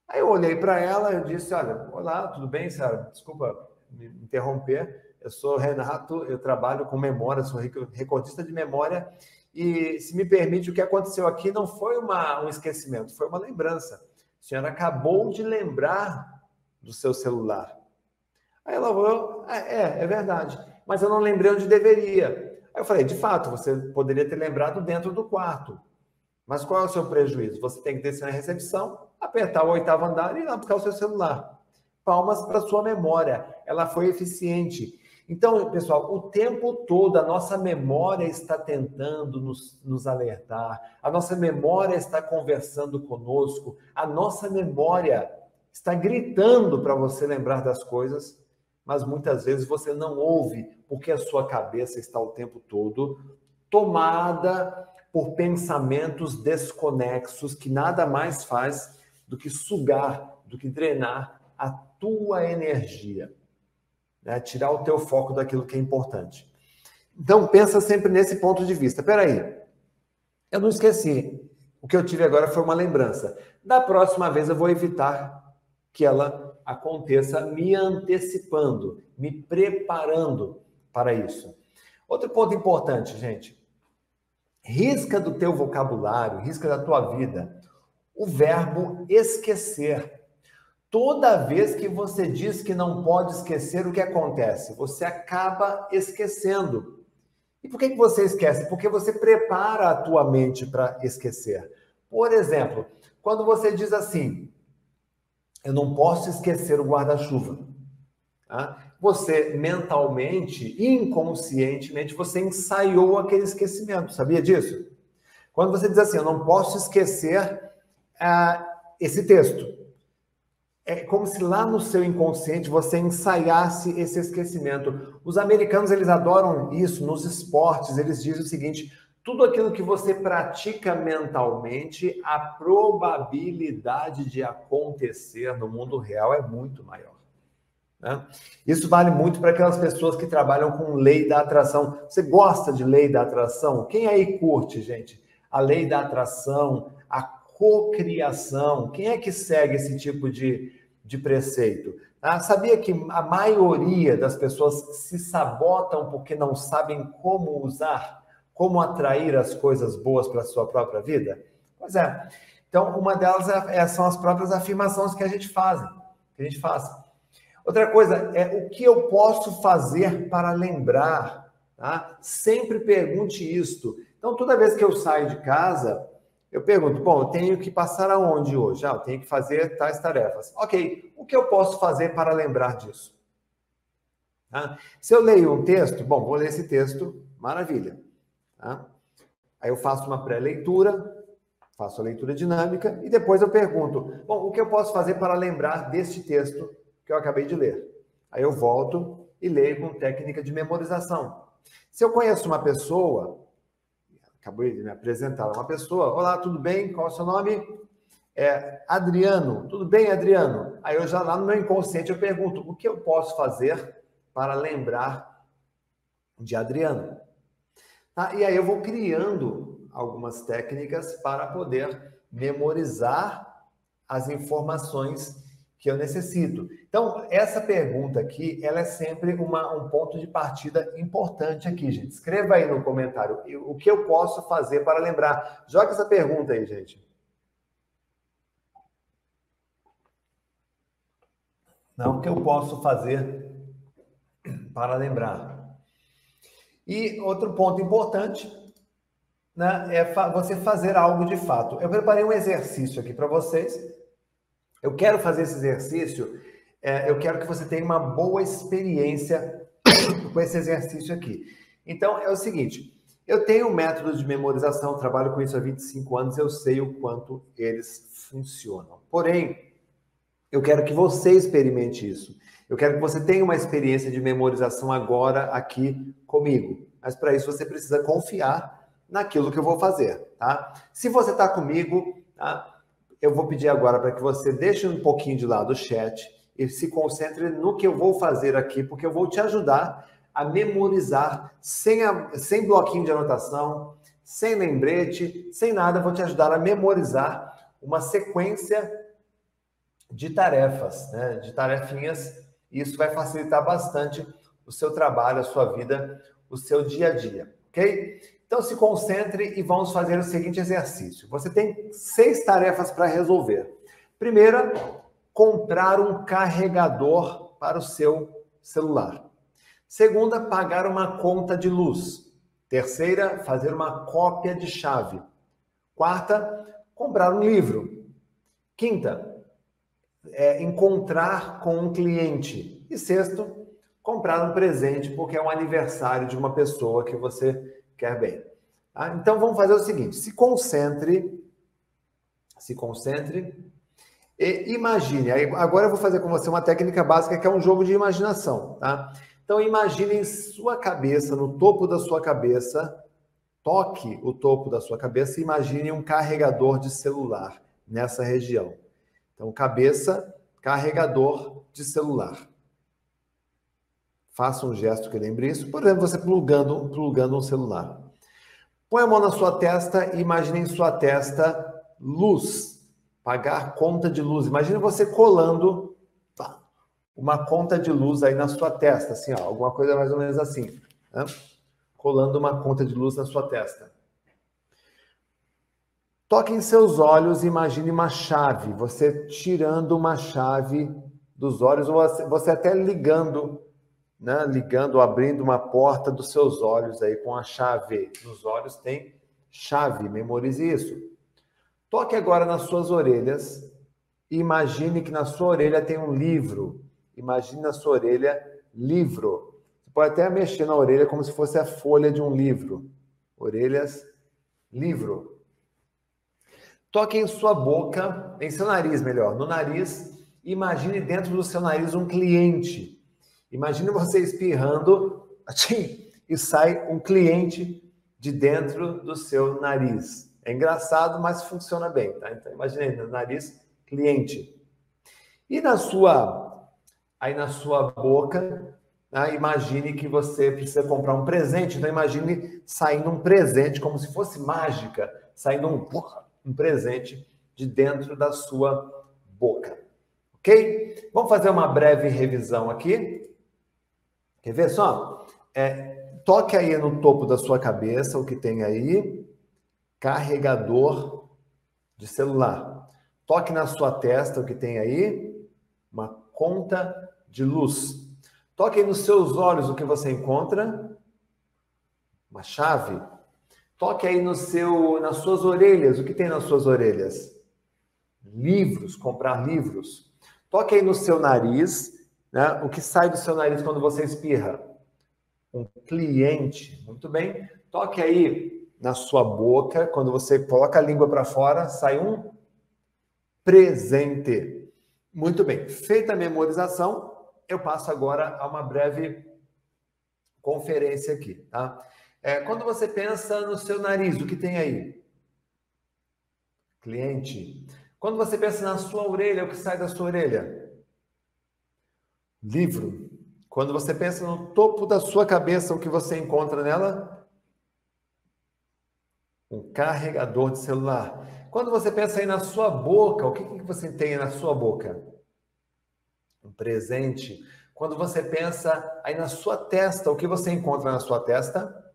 S1: Aí eu olhei para ela e disse: Olha, olá, tudo bem, senhora? Desculpa me interromper. Eu sou Renato, eu trabalho com memória, sou recordista de memória. E se me permite, o que aconteceu aqui não foi uma, um esquecimento, foi uma lembrança. A senhora acabou de lembrar do seu celular. Aí ela falou: é, é, é verdade, mas eu não lembrei onde deveria. Aí eu falei: de fato, você poderia ter lembrado dentro do quarto. Mas qual é o seu prejuízo? Você tem que descer na recepção, apertar o oitavo andar e ir lá buscar o seu celular. Palmas para sua memória, ela foi eficiente. Então, pessoal, o tempo todo a nossa memória está tentando nos, nos alertar, a nossa memória está conversando conosco, a nossa memória está gritando para você lembrar das coisas, mas muitas vezes você não ouve, porque a sua cabeça está o tempo todo tomada por pensamentos desconexos que nada mais faz do que sugar, do que drenar a tua energia, né? tirar o teu foco daquilo que é importante. Então pensa sempre nesse ponto de vista. Peraí, eu não esqueci. O que eu tive agora foi uma lembrança. Da próxima vez eu vou evitar que ela aconteça me antecipando, me preparando para isso. Outro ponto importante, gente. Risca do teu vocabulário, risca da tua vida o verbo esquecer. Toda vez que você diz que não pode esquecer, o que acontece? Você acaba esquecendo. E por que, que você esquece? Porque você prepara a tua mente para esquecer. Por exemplo, quando você diz assim, eu não posso esquecer o guarda-chuva. Tá? Você mentalmente, inconscientemente, você ensaiou aquele esquecimento. Sabia disso? Quando você diz assim, eu não posso esquecer uh, esse texto. É como se lá no seu inconsciente você ensaiasse esse esquecimento. Os americanos, eles adoram isso nos esportes. Eles dizem o seguinte, tudo aquilo que você pratica mentalmente, a probabilidade de acontecer no mundo real é muito maior. Né? Isso vale muito para aquelas pessoas que trabalham com lei da atração. Você gosta de lei da atração? Quem aí curte, gente? A lei da atração, cocriação. Quem é que segue esse tipo de, de preceito? Ah, sabia que a maioria das pessoas se sabotam porque não sabem como usar? como atrair as coisas boas para a sua própria vida? Pois é. Então, uma delas é, é, são as próprias afirmações que a gente faz, que a gente faz. Outra coisa é o que eu posso fazer para lembrar, tá? Sempre pergunte isto. Então, toda vez que eu saio de casa, eu pergunto, bom, eu tenho que passar aonde hoje? Ah, eu tenho que fazer tais tarefas. Ok, o que eu posso fazer para lembrar disso? Tá? Se eu leio um texto, bom, vou ler esse texto, maravilha. Tá? Aí eu faço uma pré-leitura, faço a leitura dinâmica e depois eu pergunto: bom, o que eu posso fazer para lembrar deste texto que eu acabei de ler? Aí eu volto e leio com técnica de memorização. Se eu conheço uma pessoa, acabei de me apresentar uma pessoa, olá, tudo bem? Qual é o seu nome? É Adriano. Tudo bem, Adriano? Aí eu já lá no meu inconsciente eu pergunto: o que eu posso fazer para lembrar de Adriano? Tá? E aí eu vou criando algumas técnicas para poder memorizar as informações que eu necessito. Então, essa pergunta aqui, ela é sempre uma, um ponto de partida importante aqui, gente. Escreva aí no comentário o que eu posso fazer para lembrar. Joga essa pergunta aí, gente. Não, o que eu posso fazer para lembrar? E outro ponto importante né, é você fazer algo de fato. Eu preparei um exercício aqui para vocês. Eu quero fazer esse exercício, é, eu quero que você tenha uma boa experiência com esse exercício aqui. Então, é o seguinte: eu tenho um método de memorização, trabalho com isso há 25 anos, eu sei o quanto eles funcionam. Porém, Eu quero que você experimente isso. Eu quero que você tenha uma experiência de memorização agora aqui comigo. Mas para isso você precisa confiar naquilo que eu vou fazer, tá? Se você está comigo, tá? Eu vou pedir agora para que você deixe um pouquinho de lado o chat e se concentre no que eu vou fazer aqui, porque eu vou te ajudar a memorizar sem, a, sem bloquinho de anotação, sem lembrete, sem nada, vou te ajudar a memorizar uma sequência de tarefas, né? de tarefinhas, e isso vai facilitar bastante o seu trabalho, a sua vida, o seu dia a dia, ok? Então se concentre e vamos fazer o seguinte exercício. Você tem seis tarefas para resolver. Primeira, comprar um carregador para o seu celular. Segunda, pagar uma conta de luz. Terceira, fazer uma cópia de chave. Quarta, comprar um livro. Quinta, é, encontrar com um cliente. E sexto, comprar um presente, porque é um aniversário de uma pessoa que você quer bem. Tá? Então vamos fazer o seguinte: se concentre, se concentre e imagine. Agora eu vou fazer com você uma técnica básica que é um jogo de imaginação, tá? Então imagine em sua cabeça, no topo da sua cabeça, toque o topo da sua cabeça e imagine um carregador de celular nessa região. Então cabeça, carregador de celular. Faça um gesto que lembre isso. Por exemplo, você plugando, plugando um celular. Põe a mão na sua testa e imagine em sua testa luz pagar conta de luz. Imagina você colando tá, uma conta de luz aí na sua testa, assim, ó, alguma coisa mais ou menos assim, né? colando uma conta de luz na sua testa. Toque em seus olhos e imagine uma chave, você tirando uma chave dos olhos, ou você até ligando, né? ligando, abrindo uma porta dos seus olhos aí com a chave. Nos olhos tem chave, memorize isso. Toque agora nas suas orelhas e imagine que na sua orelha tem um livro. Imagine na sua orelha livro. Você pode até mexer na orelha como se fosse a folha de um livro. Orelhas, livro. Toque em sua boca, em seu nariz, melhor, no nariz. Imagine dentro do seu nariz um cliente. Imagine você espirrando e sai um cliente de dentro do seu nariz. É engraçado, mas funciona bem, tá? Então, imagine no nariz, cliente. E na sua, aí na sua boca, né, imagine que você precisa comprar um presente. Então, imagine saindo um presente, como se fosse mágica, saindo um, um presente de dentro da sua boca. Ok? Vamos fazer uma breve revisão aqui. Quer ver só? É, toque aí no topo da sua cabeça o que tem aí carregador de celular. Toque na sua testa o que tem aí, uma conta de luz. Toque nos seus olhos o que você encontra, uma chave. Toque aí no seu, nas suas orelhas, o que tem nas suas orelhas? Livros, comprar livros. Toque aí no seu nariz, né? O que sai do seu nariz quando você espirra? Um cliente. Muito bem. Toque aí na sua boca, quando você coloca a língua para fora, sai um presente. Muito bem, feita a memorização, eu passo agora a uma breve conferência aqui, tá? É, quando você pensa no seu nariz, o que tem aí? Cliente. Quando você pensa na sua orelha, o que sai da sua orelha? Livro. Quando você pensa no topo da sua cabeça, o que você encontra nela? um carregador de celular. Quando você pensa aí na sua boca, o que, que você tem na sua boca? Um presente. Quando você pensa aí na sua testa, o que você encontra na sua testa?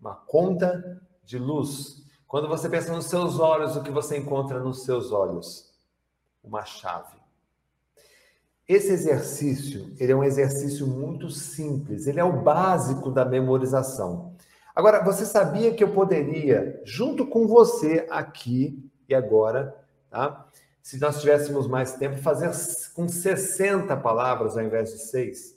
S1: Uma conta de luz. Quando você pensa nos seus olhos, o que você encontra nos seus olhos? Uma chave. Esse exercício, ele é um exercício muito simples, ele é o básico da memorização. Agora, você sabia que eu poderia, junto com você aqui e agora, tá? se nós tivéssemos mais tempo, fazer com 60 palavras ao invés de 6?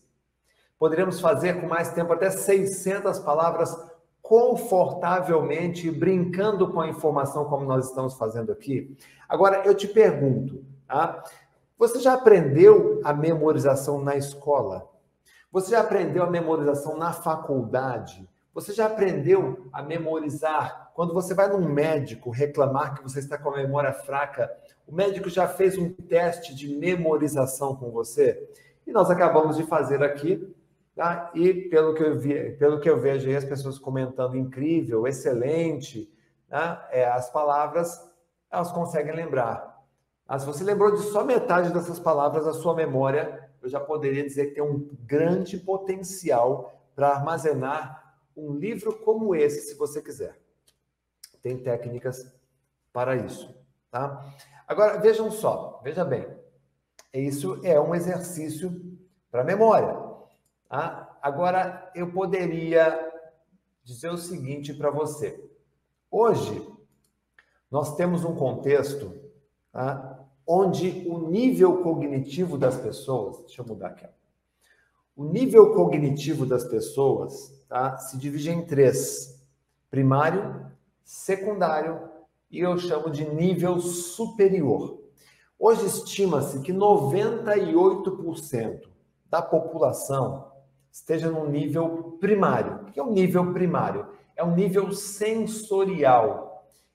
S1: Poderíamos fazer com mais tempo até 600 palavras confortavelmente, brincando com a informação como nós estamos fazendo aqui. Agora, eu te pergunto, tá? Você já aprendeu a memorização na escola? Você já aprendeu a memorização na faculdade? Você já aprendeu a memorizar? Quando você vai num médico reclamar que você está com a memória fraca, o médico já fez um teste de memorização com você? E nós acabamos de fazer aqui, tá? E pelo que eu, vi, pelo que eu vejo aí, as pessoas comentando incrível, excelente, tá? é, as palavras, elas conseguem lembrar. Ah, se você lembrou de só metade dessas palavras, a sua memória, eu já poderia dizer que tem um grande potencial para armazenar um livro como esse, se você quiser. Tem técnicas para isso, tá? Agora, vejam só, veja bem. Isso é um exercício para memória. Tá? Agora, eu poderia dizer o seguinte para você. Hoje, nós temos um contexto tá? Onde o nível cognitivo das pessoas, deixa eu mudar aqui, o nível cognitivo das pessoas tá? se divide em três: primário, secundário e eu chamo de nível superior. Hoje estima-se que 98% da população esteja no nível primário. O que é um nível primário? É um nível sensorial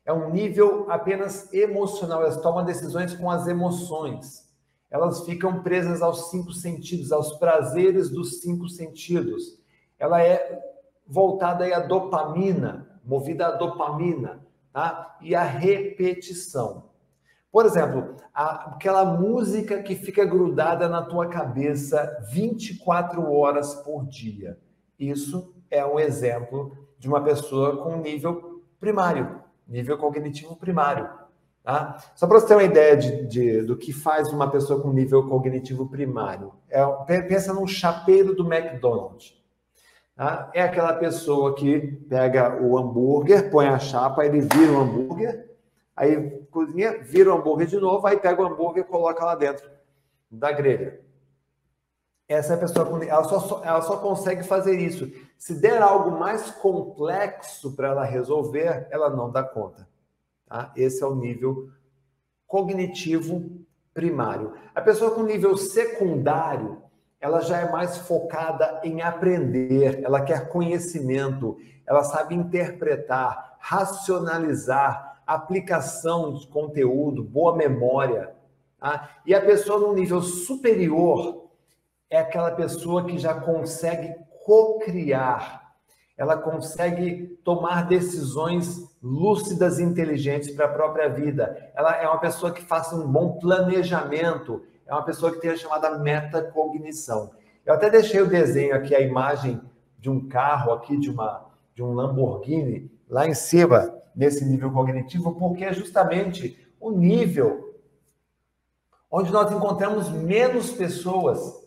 S1: é um nível apenas emocional. Elas tomam decisões com as emoções. Elas ficam presas aos cinco sentidos, aos prazeres dos cinco sentidos. Ela é voltada à dopamina, movida à dopamina, tá? E à repetição. Por exemplo, aquela música que fica grudada na tua cabeça 24 horas por dia. Isso é um exemplo de uma pessoa com nível primário nível cognitivo primário. Tá? Só para você ter uma ideia de, de, do que faz uma pessoa com nível cognitivo primário. É, pensa num chapeiro do McDonald's. Tá? É aquela pessoa que pega o hambúrguer, põe a chapa, ele vira o hambúrguer, aí cozinha, vira o hambúrguer de novo, aí pega o hambúrguer e coloca lá dentro da grelha. Essa pessoa, ela só, ela só consegue fazer isso. Se der algo mais complexo para ela resolver, ela não dá conta. Tá? Esse é o nível cognitivo primário. A pessoa com nível secundário, ela já é mais focada em aprender, ela quer conhecimento, ela sabe interpretar, racionalizar, aplicação de conteúdo, boa memória. Tá? E a pessoa no nível superior, é aquela pessoa que já consegue co-criar, ela consegue tomar decisões lúcidas e inteligentes para a própria vida. Ela é uma pessoa que faça um bom planejamento, é uma pessoa que tem a chamada metacognição. Eu até deixei o desenho aqui, a imagem de um carro aqui, de, uma, de um Lamborghini, lá em cima, nesse nível cognitivo, porque é justamente o nível onde nós encontramos menos pessoas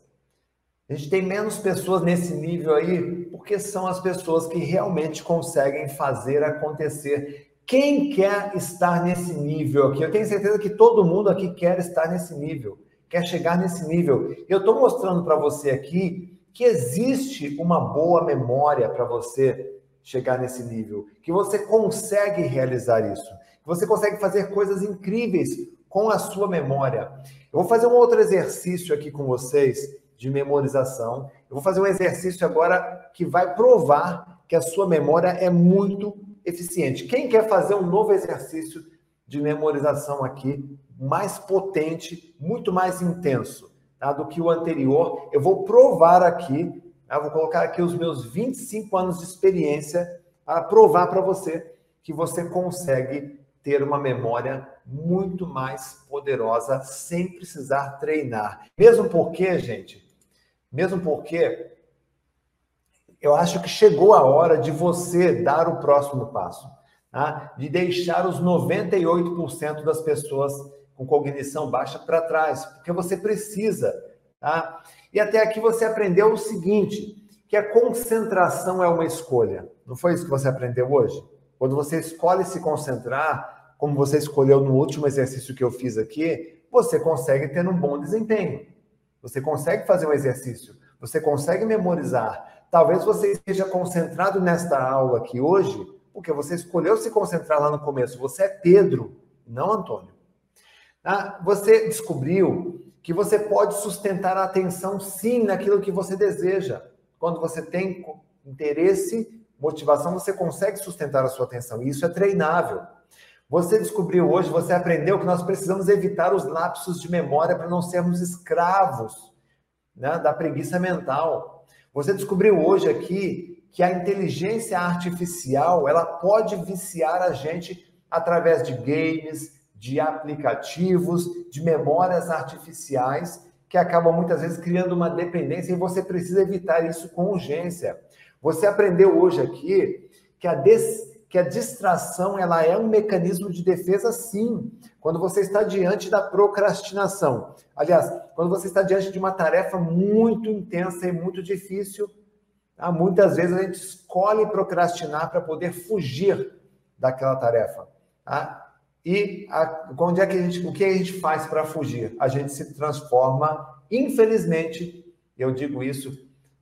S1: a gente tem menos pessoas nesse nível aí, porque são as pessoas que realmente conseguem fazer acontecer. Quem quer estar nesse nível aqui? Eu tenho certeza que todo mundo aqui quer estar nesse nível, quer chegar nesse nível. Eu estou mostrando para você aqui que existe uma boa memória para você chegar nesse nível, que você consegue realizar isso, que você consegue fazer coisas incríveis com a sua memória. Eu vou fazer um outro exercício aqui com vocês de memorização. Eu vou fazer um exercício agora que vai provar que a sua memória é muito eficiente. Quem quer fazer um novo exercício de memorização aqui, mais potente, muito mais intenso tá, do que o anterior, eu vou provar aqui, tá, vou colocar aqui os meus 25 anos de experiência para provar para você que você consegue ter uma memória muito mais poderosa sem precisar treinar. Mesmo porque, gente, mesmo porque eu acho que chegou a hora de você dar o próximo passo, tá? de deixar os 98% das pessoas com cognição baixa para trás, porque você precisa. Tá? E até aqui você aprendeu o seguinte, que a concentração é uma escolha. Não foi isso que você aprendeu hoje? Quando você escolhe se concentrar, como você escolheu no último exercício que eu fiz aqui, você consegue ter um bom desempenho. Você consegue fazer um exercício, você consegue memorizar. Talvez você esteja concentrado nesta aula aqui hoje, porque você escolheu se concentrar lá no começo. Você é Pedro, não Antônio. Ah, você descobriu que você pode sustentar a atenção sim naquilo que você deseja. Quando você tem interesse, motivação, você consegue sustentar a sua atenção. E isso é treinável. Você descobriu hoje, você aprendeu que nós precisamos evitar os lapsos de memória para não sermos escravos né, da preguiça mental. Você descobriu hoje aqui que a inteligência artificial ela pode viciar a gente através de games, de aplicativos, de memórias artificiais que acabam muitas vezes criando uma dependência e você precisa evitar isso com urgência. Você aprendeu hoje aqui que a, des, que a distração ela é um mecanismo de defesa, sim. Quando você está diante da procrastinação. Aliás, quando você está diante de uma tarefa muito intensa e muito difícil, tá? muitas vezes a gente escolhe procrastinar para poder fugir daquela tarefa. Tá? E a, onde é que a gente, o que a gente faz para fugir? A gente se transforma, infelizmente, eu digo isso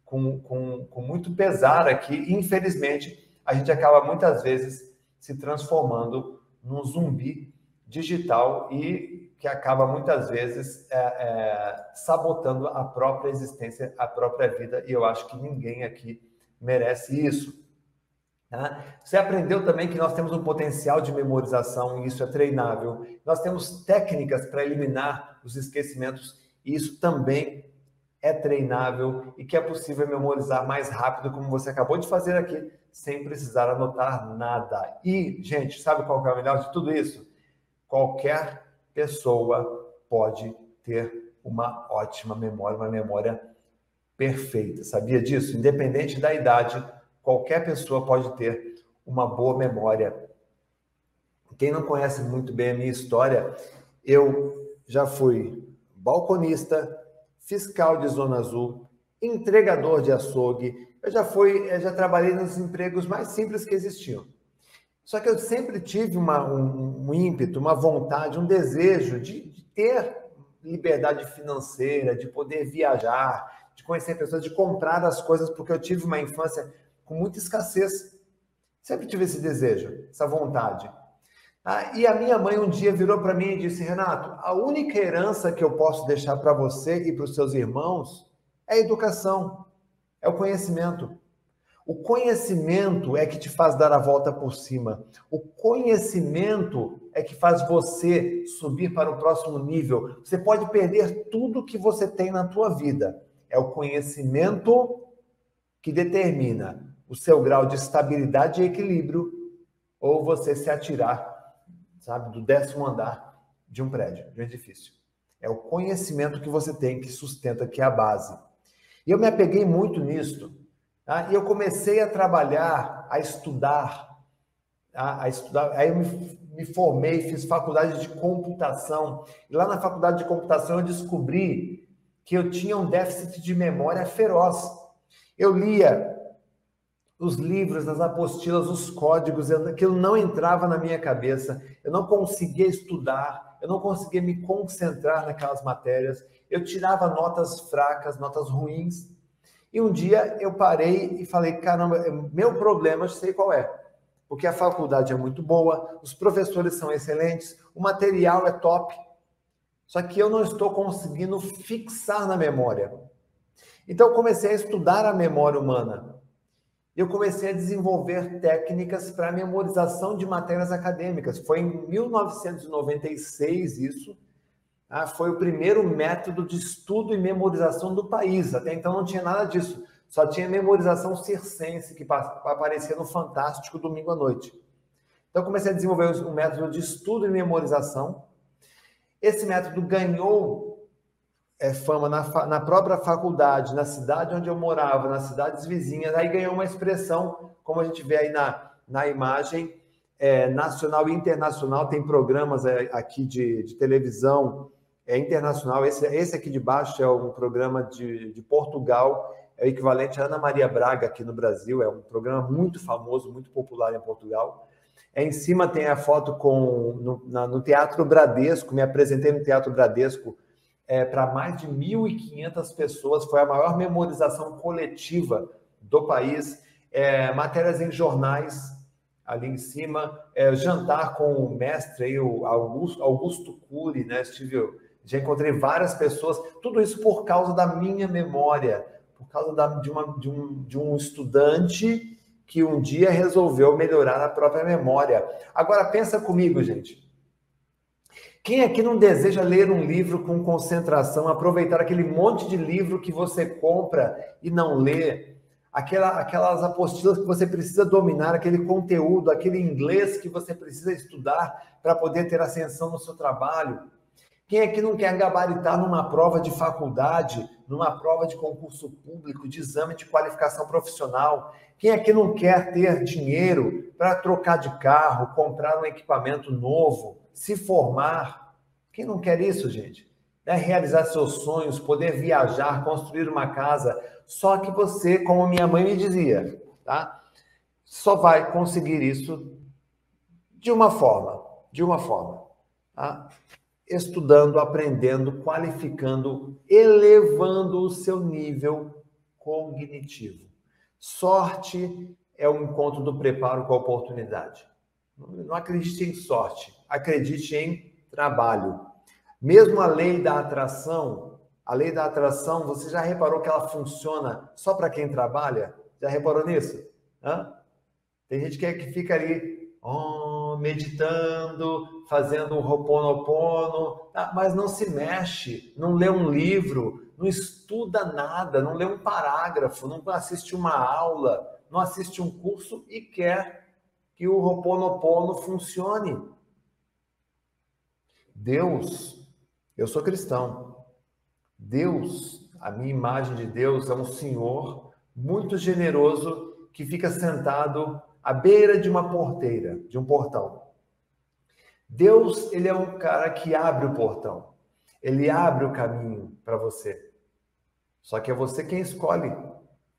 S1: com, com, com muito pesar aqui, infelizmente, a gente acaba muitas vezes se transformando num zumbi digital e que acaba muitas vezes é, é, sabotando a própria existência, a própria vida, e eu acho que ninguém aqui merece isso. Tá? Você aprendeu também que nós temos um potencial de memorização e isso é treinável. Nós temos técnicas para eliminar os esquecimentos e isso também é treinável e que é possível memorizar mais rápido, como você acabou de fazer aqui, sem precisar anotar nada. E, gente, sabe qual é o melhor de tudo isso? Qualquer pessoa pode ter uma ótima memória, uma memória perfeita. Sabia disso? Independente da idade, qualquer pessoa pode ter uma boa memória. Quem não conhece muito bem a minha história, eu já fui balconista, fiscal de Zona Azul, entregador de açougue. Eu já fui, eu já trabalhei nos empregos mais simples que existiam. Só que eu sempre tive uma, um, um, ímpeto, uma vontade, um desejo de, de ter liberdade financeira, de poder viajar, de conhecer pessoas, de comprar as coisas, porque eu tive uma infância com muita escassez. Sempre tive esse desejo, essa vontade. Ah, e a minha mãe um dia virou para mim e disse: Renato, a única herança que eu posso deixar para você e para os seus irmãos é a educação, é o conhecimento. O conhecimento é que te faz dar a volta por cima. O conhecimento é que faz você subir para o próximo nível. Você pode perder tudo que você tem na tua vida. É o conhecimento que determina o seu grau de estabilidade e equilíbrio, ou você se atirar, sabe, do décimo andar de um prédio, de um edifício. É o conhecimento que você tem que sustenta, que é a base. E eu me apeguei muito nisso. Tá? E eu comecei a trabalhar, a estudar, tá? a estudar. Aí eu me, me formei, fiz faculdade de computação. E lá na faculdade de computação eu descobri que eu tinha um déficit de memória feroz. Eu lia os livros, as apostilas, os códigos, aquilo não entrava na minha cabeça, eu não conseguia estudar, eu não conseguia me concentrar naquelas matérias, eu tirava notas fracas, notas ruins. E um dia eu parei e falei: caramba, meu problema eu sei qual é. Porque a faculdade é muito boa, os professores são excelentes, o material é top. Só que eu não estou conseguindo fixar na memória. Então eu comecei a estudar a memória humana eu comecei a desenvolver técnicas para memorização de matérias acadêmicas. Foi em 1996 isso. Ah, foi o primeiro método de estudo e memorização do país. Até então não tinha nada disso. Só tinha memorização circense, que aparecia no Fantástico domingo à noite. Então, comecei a desenvolver um método de estudo e memorização. Esse método ganhou é, fama na, na própria faculdade, na cidade onde eu morava, nas cidades vizinhas, aí ganhou uma expressão, como a gente vê aí na, na imagem, é, nacional e internacional, tem programas é, aqui de, de televisão é, internacional, esse, esse aqui de baixo é um programa de, de Portugal, é o equivalente a Ana Maria Braga aqui no Brasil, é um programa muito famoso, muito popular em Portugal. É, em cima tem a foto com no, na, no Teatro Bradesco, me apresentei no Teatro Bradesco é, para mais de 1.500 pessoas, foi a maior memorização coletiva do país. É, matérias em jornais, ali em cima, é, jantar com o mestre, aí, o Augusto, Augusto Cury, né? Estive Já encontrei várias pessoas, tudo isso por causa da minha memória, por causa da, de, uma, de, um, de um estudante que um dia resolveu melhorar a própria memória. Agora pensa comigo, gente. Quem aqui não deseja ler um livro com concentração, aproveitar aquele monte de livro que você compra e não lê, aquela, aquelas apostilas que você precisa dominar, aquele conteúdo, aquele inglês que você precisa estudar para poder ter ascensão no seu trabalho? Quem aqui não quer gabaritar numa prova de faculdade, numa prova de concurso público, de exame de qualificação profissional? Quem aqui não quer ter dinheiro para trocar de carro, comprar um equipamento novo, se formar? Quem não quer isso, gente? É realizar seus sonhos, poder viajar, construir uma casa. Só que você, como minha mãe me dizia, tá? Só vai conseguir isso de uma forma, de uma forma, tá? Estudando, aprendendo, qualificando, elevando o seu nível cognitivo. Sorte é o encontro do preparo com a oportunidade. Não acredite em sorte, acredite em trabalho. Mesmo a lei da atração, a lei da atração, você já reparou que ela funciona só para quem trabalha? Já reparou nisso? Hã? Tem gente que, é que fica ali oh, meditando, fazendo um roponopono, tá? mas não se mexe, não lê um livro, não estuda nada, não lê um parágrafo, não assiste uma aula, não assiste um curso e quer que o Roponopono funcione. Deus, eu sou cristão. Deus, a minha imagem de Deus é um Senhor muito generoso que fica sentado à beira de uma porteira, de um portão. Deus, ele é um cara que abre o portão. Ele abre o caminho para você. Só que é você quem escolhe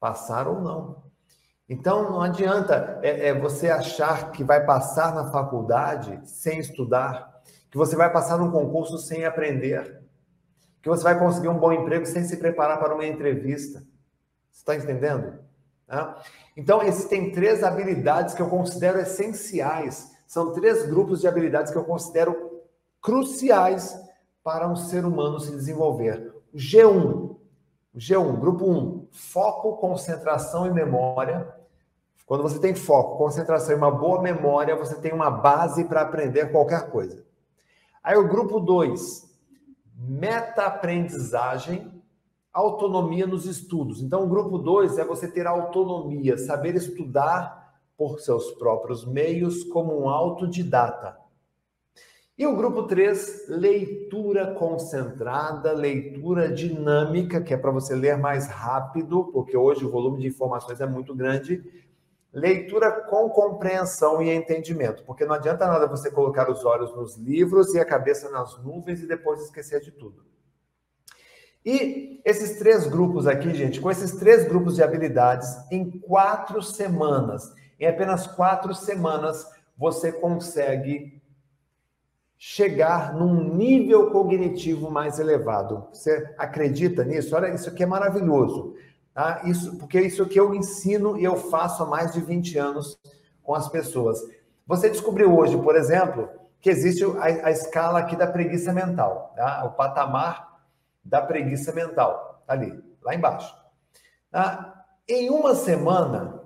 S1: passar ou não. Então não adianta é, é, você achar que vai passar na faculdade sem estudar, que você vai passar num concurso sem aprender, que você vai conseguir um bom emprego sem se preparar para uma entrevista. Você está entendendo? Tá? Então, existem três habilidades que eu considero essenciais. São três grupos de habilidades que eu considero cruciais para um ser humano se desenvolver. O G1, G1, grupo 1, foco, concentração e memória. Quando você tem foco, concentração e uma boa memória, você tem uma base para aprender qualquer coisa. Aí o grupo 2, meta-aprendizagem, autonomia nos estudos. Então, o grupo 2 é você ter autonomia, saber estudar por seus próprios meios como um autodidata. E o grupo 3, leitura concentrada, leitura dinâmica, que é para você ler mais rápido, porque hoje o volume de informações é muito grande. Leitura com compreensão e entendimento, porque não adianta nada você colocar os olhos nos livros e a cabeça nas nuvens e depois esquecer de tudo. E esses três grupos aqui, gente, com esses três grupos de habilidades, em quatro semanas, em apenas quatro semanas, você consegue chegar num nível cognitivo mais elevado. Você acredita nisso? Olha, isso aqui é maravilhoso. Tá? Isso, porque isso que eu ensino e eu faço há mais de 20 anos com as pessoas. Você descobriu hoje, por exemplo, que existe a, a escala aqui da preguiça mental, tá? o patamar da preguiça mental, tá ali, lá embaixo. Tá? Em uma semana,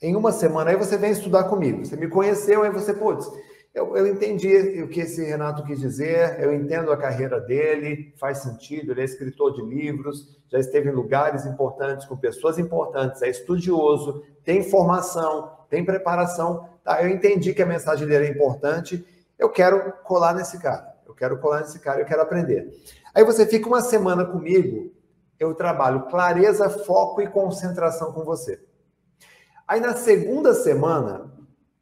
S1: em uma semana, aí você vem estudar comigo. Você me conheceu, aí você, putz, eu, eu entendi o que esse Renato quis dizer, eu entendo a carreira dele, faz sentido, ele é escritor de livros, já esteve em lugares importantes, com pessoas importantes, é estudioso, tem formação, tem preparação. Tá? Eu entendi que a mensagem dele é importante, eu quero colar nesse cara, eu quero colar nesse cara, eu quero aprender. Aí você fica uma semana comigo, eu trabalho clareza, foco e concentração com você. Aí na segunda semana,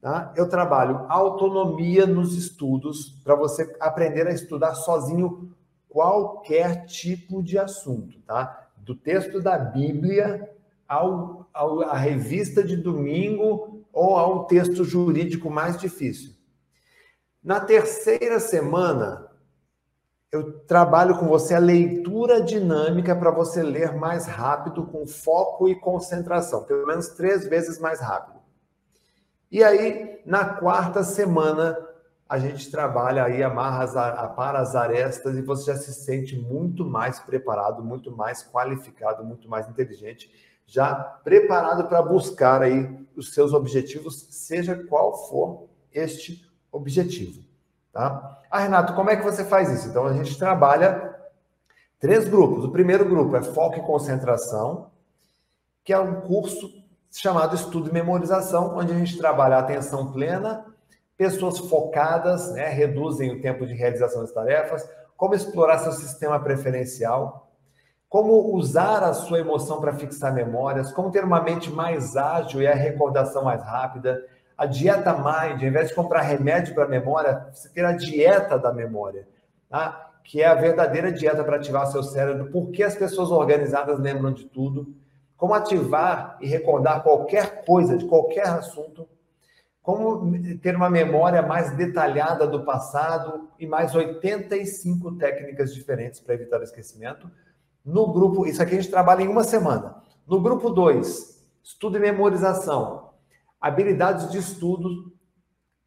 S1: Tá? Eu trabalho autonomia nos estudos para você aprender a estudar sozinho qualquer tipo de assunto, tá? Do texto da Bíblia ao, ao a revista de domingo ou ao texto jurídico mais difícil. Na terceira semana, eu trabalho com você a leitura dinâmica para você ler mais rápido, com foco e concentração, pelo menos três vezes mais rápido. E aí, na quarta semana, a gente trabalha aí, amarra as, para as arestas e você já se sente muito mais preparado, muito mais qualificado, muito mais inteligente, já preparado para buscar aí os seus objetivos, seja qual for este objetivo, tá? Ah, Renato, como é que você faz isso? Então a gente trabalha três grupos. O primeiro grupo é foco e concentração, que é um curso chamado Estudo e Memorização, onde a gente trabalha atenção plena, pessoas focadas, né, reduzem o tempo de realização das tarefas, como explorar seu sistema preferencial, como usar a sua emoção para fixar memórias, como ter uma mente mais ágil e a recordação mais rápida, a dieta mind, ao invés de comprar remédio para a memória, você ter a dieta da memória, tá? que é a verdadeira dieta para ativar seu cérebro, porque as pessoas organizadas lembram de tudo, como ativar e recordar qualquer coisa, de qualquer assunto, como ter uma memória mais detalhada do passado e mais 85 técnicas diferentes para evitar o esquecimento. No grupo, isso aqui a gente trabalha em uma semana. No grupo 2, estudo e memorização, habilidades de estudo,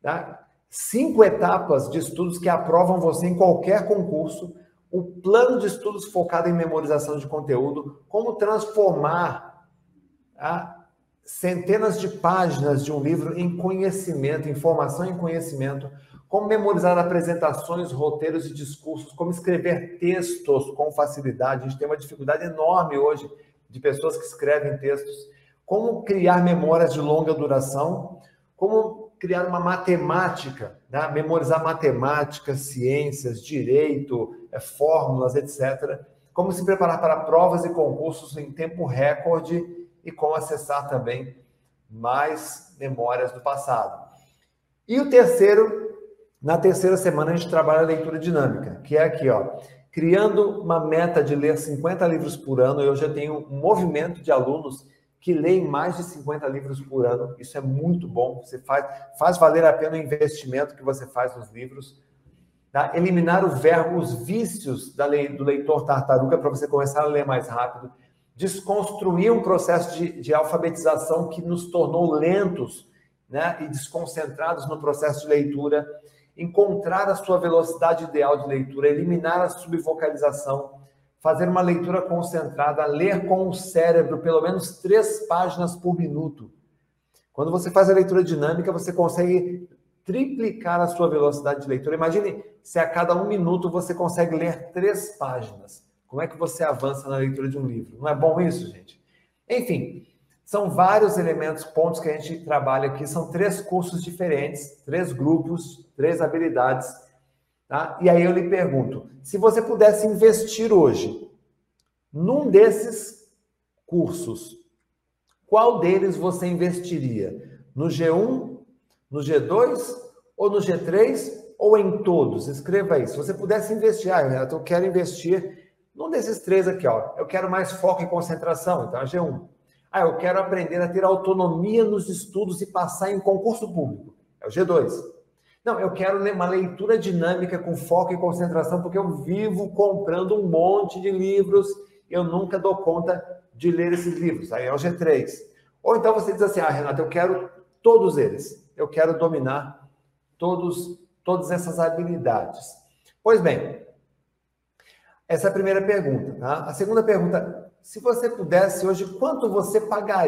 S1: tá? cinco etapas de estudos que aprovam você em qualquer concurso, o plano de estudos focado em memorização de conteúdo, como transformar tá? centenas de páginas de um livro em conhecimento, informação em conhecimento, como memorizar apresentações, roteiros e discursos, como escrever textos com facilidade. A gente tem uma dificuldade enorme hoje de pessoas que escrevem textos. Como criar memórias de longa duração, como criar uma matemática, né? memorizar matemática, ciências, direito, é, fórmulas, etc. Como se preparar para provas e concursos em tempo recorde e como acessar também mais memórias do passado. E o terceiro, na terceira semana a gente trabalha a leitura dinâmica, que é aqui, ó, criando uma meta de ler 50 livros por ano. Eu já tenho um movimento de alunos que leem mais de 50 livros por ano. Isso é muito bom. Você faz, faz valer a pena o investimento que você faz nos livros. Tá? Eliminar o verbo, os vícios da lei, do leitor tartaruga para você começar a ler mais rápido desconstruir um processo de, de alfabetização que nos tornou lentos né, e desconcentrados no processo de leitura, encontrar a sua velocidade ideal de leitura, eliminar a subvocalização, fazer uma leitura concentrada, ler com o cérebro pelo menos três páginas por minuto. Quando você faz a leitura dinâmica, você consegue triplicar a sua velocidade de leitura. Imagine se a cada um minuto você consegue ler três páginas. Como é que você avança na leitura de um livro? Não é bom isso, gente? Enfim, são vários elementos, pontos que a gente trabalha aqui. São três cursos diferentes, três grupos, três habilidades. Tá? E aí eu lhe pergunto: se você pudesse investir hoje num desses cursos, qual deles você investiria? No G1, no G2 ou no G3 ou em todos? Escreva aí. Se você pudesse investir, ah, Renato, eu quero investir num desses três aqui, ó, eu quero mais foco e concentração, então é G1. Ah, eu quero aprender a ter autonomia nos estudos e passar em concurso público, é o G2. Não, eu quero uma leitura dinâmica com foco e concentração, porque eu vivo comprando um monte de livros eu nunca dou conta de ler esses livros, aí é o G3. Ou então você diz assim, ah, Renato, eu quero todos eles, eu quero dominar todos, todas essas habilidades. Pois bem, essa é a primeira pergunta. Tá? A segunda pergunta: se você pudesse hoje, quanto você pagaria?